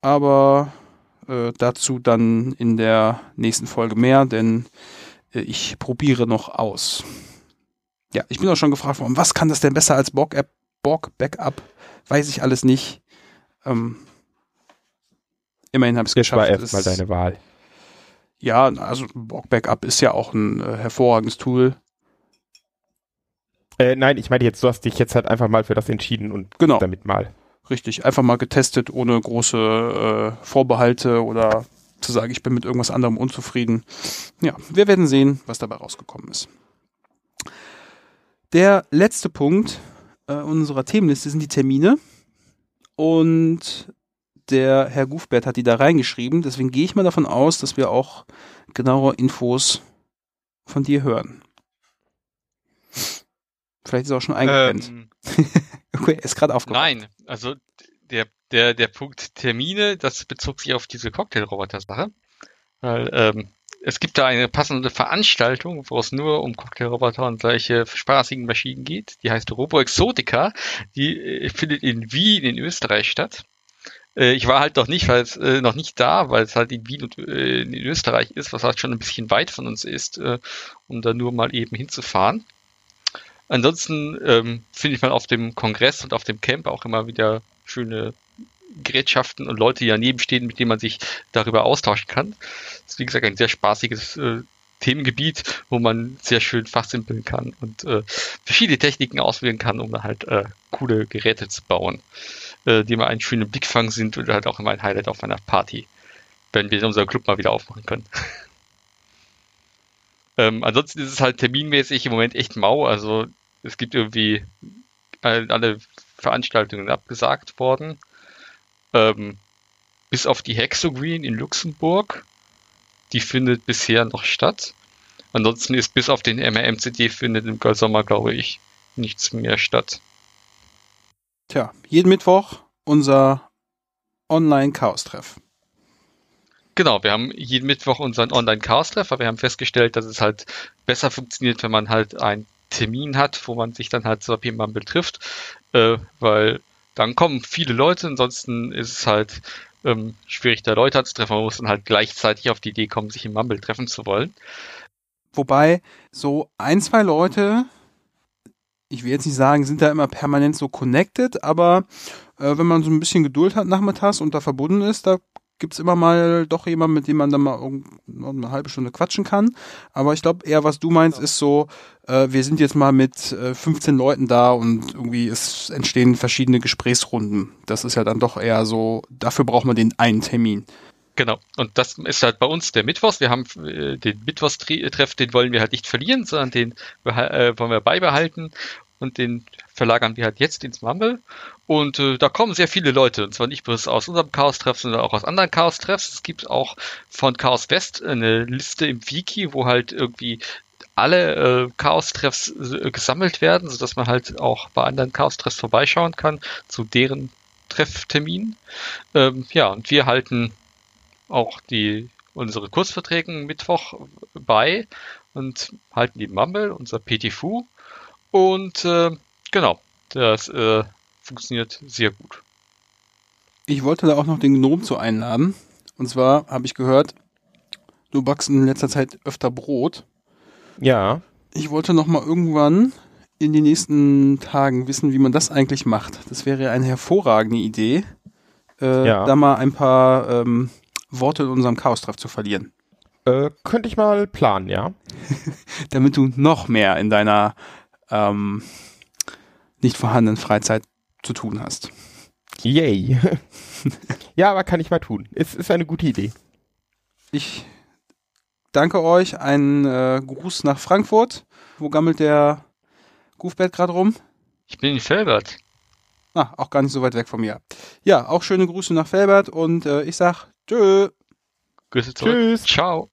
Aber äh, dazu dann in der nächsten Folge mehr, denn äh, ich probiere noch aus. Ja, ich bin auch schon gefragt worden, was kann das denn besser als Borg App, Borg Backup? Weiß ich alles nicht. Ähm, immerhin habe ich es Jetzt war geschafft. erstmal deine Wahl. Ja, also Borg Backup ist ja auch ein äh, hervorragendes Tool. Äh, nein, ich meine jetzt, du hast dich jetzt halt einfach mal für das entschieden und Genau. damit mal. Richtig, einfach mal getestet, ohne große äh, Vorbehalte oder zu sagen, ich bin mit irgendwas anderem unzufrieden. Ja, wir werden sehen, was dabei rausgekommen ist. Der letzte Punkt äh, unserer Themenliste sind die Termine. Und der Herr Gufbert hat die da reingeschrieben. Deswegen gehe ich mal davon aus, dass wir auch genauere Infos von dir hören. Vielleicht ist er auch schon eingepennt. Ähm, okay, ist gerade aufgewacht. nein, also der, der, der Punkt Termine, das bezog sich auf diese Cocktailroboter-Sache. Weil ähm, es gibt da eine passende Veranstaltung, wo es nur um Cocktailroboter und solche spaßigen Maschinen geht. Die heißt Robo Exotica. Die äh, findet in Wien in Österreich statt. Äh, ich war halt noch nicht, weil es äh, noch nicht da, weil es halt in Wien und äh, in Österreich ist, was halt schon ein bisschen weit von uns ist, äh, um da nur mal eben hinzufahren. Ansonsten ähm, finde ich mal auf dem Kongress und auf dem Camp auch immer wieder schöne Gerätschaften und Leute, die daneben stehen, mit denen man sich darüber austauschen kann. Das ist wie gesagt ein sehr spaßiges äh, Themengebiet, wo man sehr schön fachsimpeln kann und äh, verschiedene Techniken auswählen kann, um halt äh, coole Geräte zu bauen, äh, die immer einen schönen Blickfang sind und halt auch immer ein Highlight auf meiner Party, wenn wir unseren Club mal wieder aufmachen können. ähm, ansonsten ist es halt terminmäßig im Moment echt mau, also es gibt irgendwie alle Veranstaltungen abgesagt worden ähm, bis auf die Hexogreen in Luxemburg. Die findet bisher noch statt. Ansonsten ist bis auf den MRMCD findet im Sommer, glaube ich, nichts mehr statt. Tja, jeden Mittwoch unser Online-Chaos-Treff. Genau, wir haben jeden Mittwoch unseren Online-Chaos-Treff, aber wir haben festgestellt, dass es halt besser funktioniert, wenn man halt einen Termin hat, wo man sich dann halt so jemandem betrifft, äh, weil dann kommen viele Leute, ansonsten ist es halt ähm, schwierig, da Leute zu treffen. Man muss dann halt gleichzeitig auf die Idee kommen, sich im Mumble treffen zu wollen. Wobei so ein, zwei Leute, ich will jetzt nicht sagen, sind da immer permanent so connected, aber äh, wenn man so ein bisschen Geduld hat nachmittags und da verbunden ist, da gibt's immer mal doch jemanden, mit dem man dann mal eine halbe Stunde quatschen kann. Aber ich glaube, eher was du meinst, ist so, äh, wir sind jetzt mal mit äh, 15 Leuten da und irgendwie es entstehen verschiedene Gesprächsrunden. Das ist ja dann doch eher so, dafür braucht man den einen Termin. Genau. Und das ist halt bei uns der Mittwochs. Wir haben äh, den Mittwochstreff, den wollen wir halt nicht verlieren, sondern den äh, wollen wir beibehalten und den verlagern wir halt jetzt ins Mumble. Und äh, da kommen sehr viele Leute, und zwar nicht bloß aus unserem Chaos-Treff, sondern auch aus anderen Chaos-Treffs. Es gibt auch von Chaos West eine Liste im Wiki, wo halt irgendwie alle äh, Chaos-Treffs äh, gesammelt werden, sodass man halt auch bei anderen Chaos-Treffs vorbeischauen kann zu deren Trefftermin. Ähm, ja, und wir halten auch die unsere Kursverträgen Mittwoch bei und halten die Mumble, unser PTFU und äh, genau, das äh, funktioniert sehr gut. Ich wollte da auch noch den Gnom zu einladen. Und zwar habe ich gehört, du backst in letzter Zeit öfter Brot. Ja. Ich wollte noch mal irgendwann in den nächsten Tagen wissen, wie man das eigentlich macht. Das wäre eine hervorragende Idee, äh, ja. da mal ein paar ähm, Worte in unserem Chaos-Treff zu verlieren. Äh, könnte ich mal planen, ja. Damit du noch mehr in deiner ähm, nicht vorhandenen Freizeit zu tun hast. Yay. ja, aber kann ich mal tun. Ist, ist eine gute Idee. Ich danke euch. Ein äh, Gruß nach Frankfurt. Wo gammelt der Goofbett gerade rum? Ich bin in Felbert. Ah, auch gar nicht so weit weg von mir. Ja, auch schöne Grüße nach Felbert und äh, ich sag tschö. Grüße zurück. Tschüss. Ciao.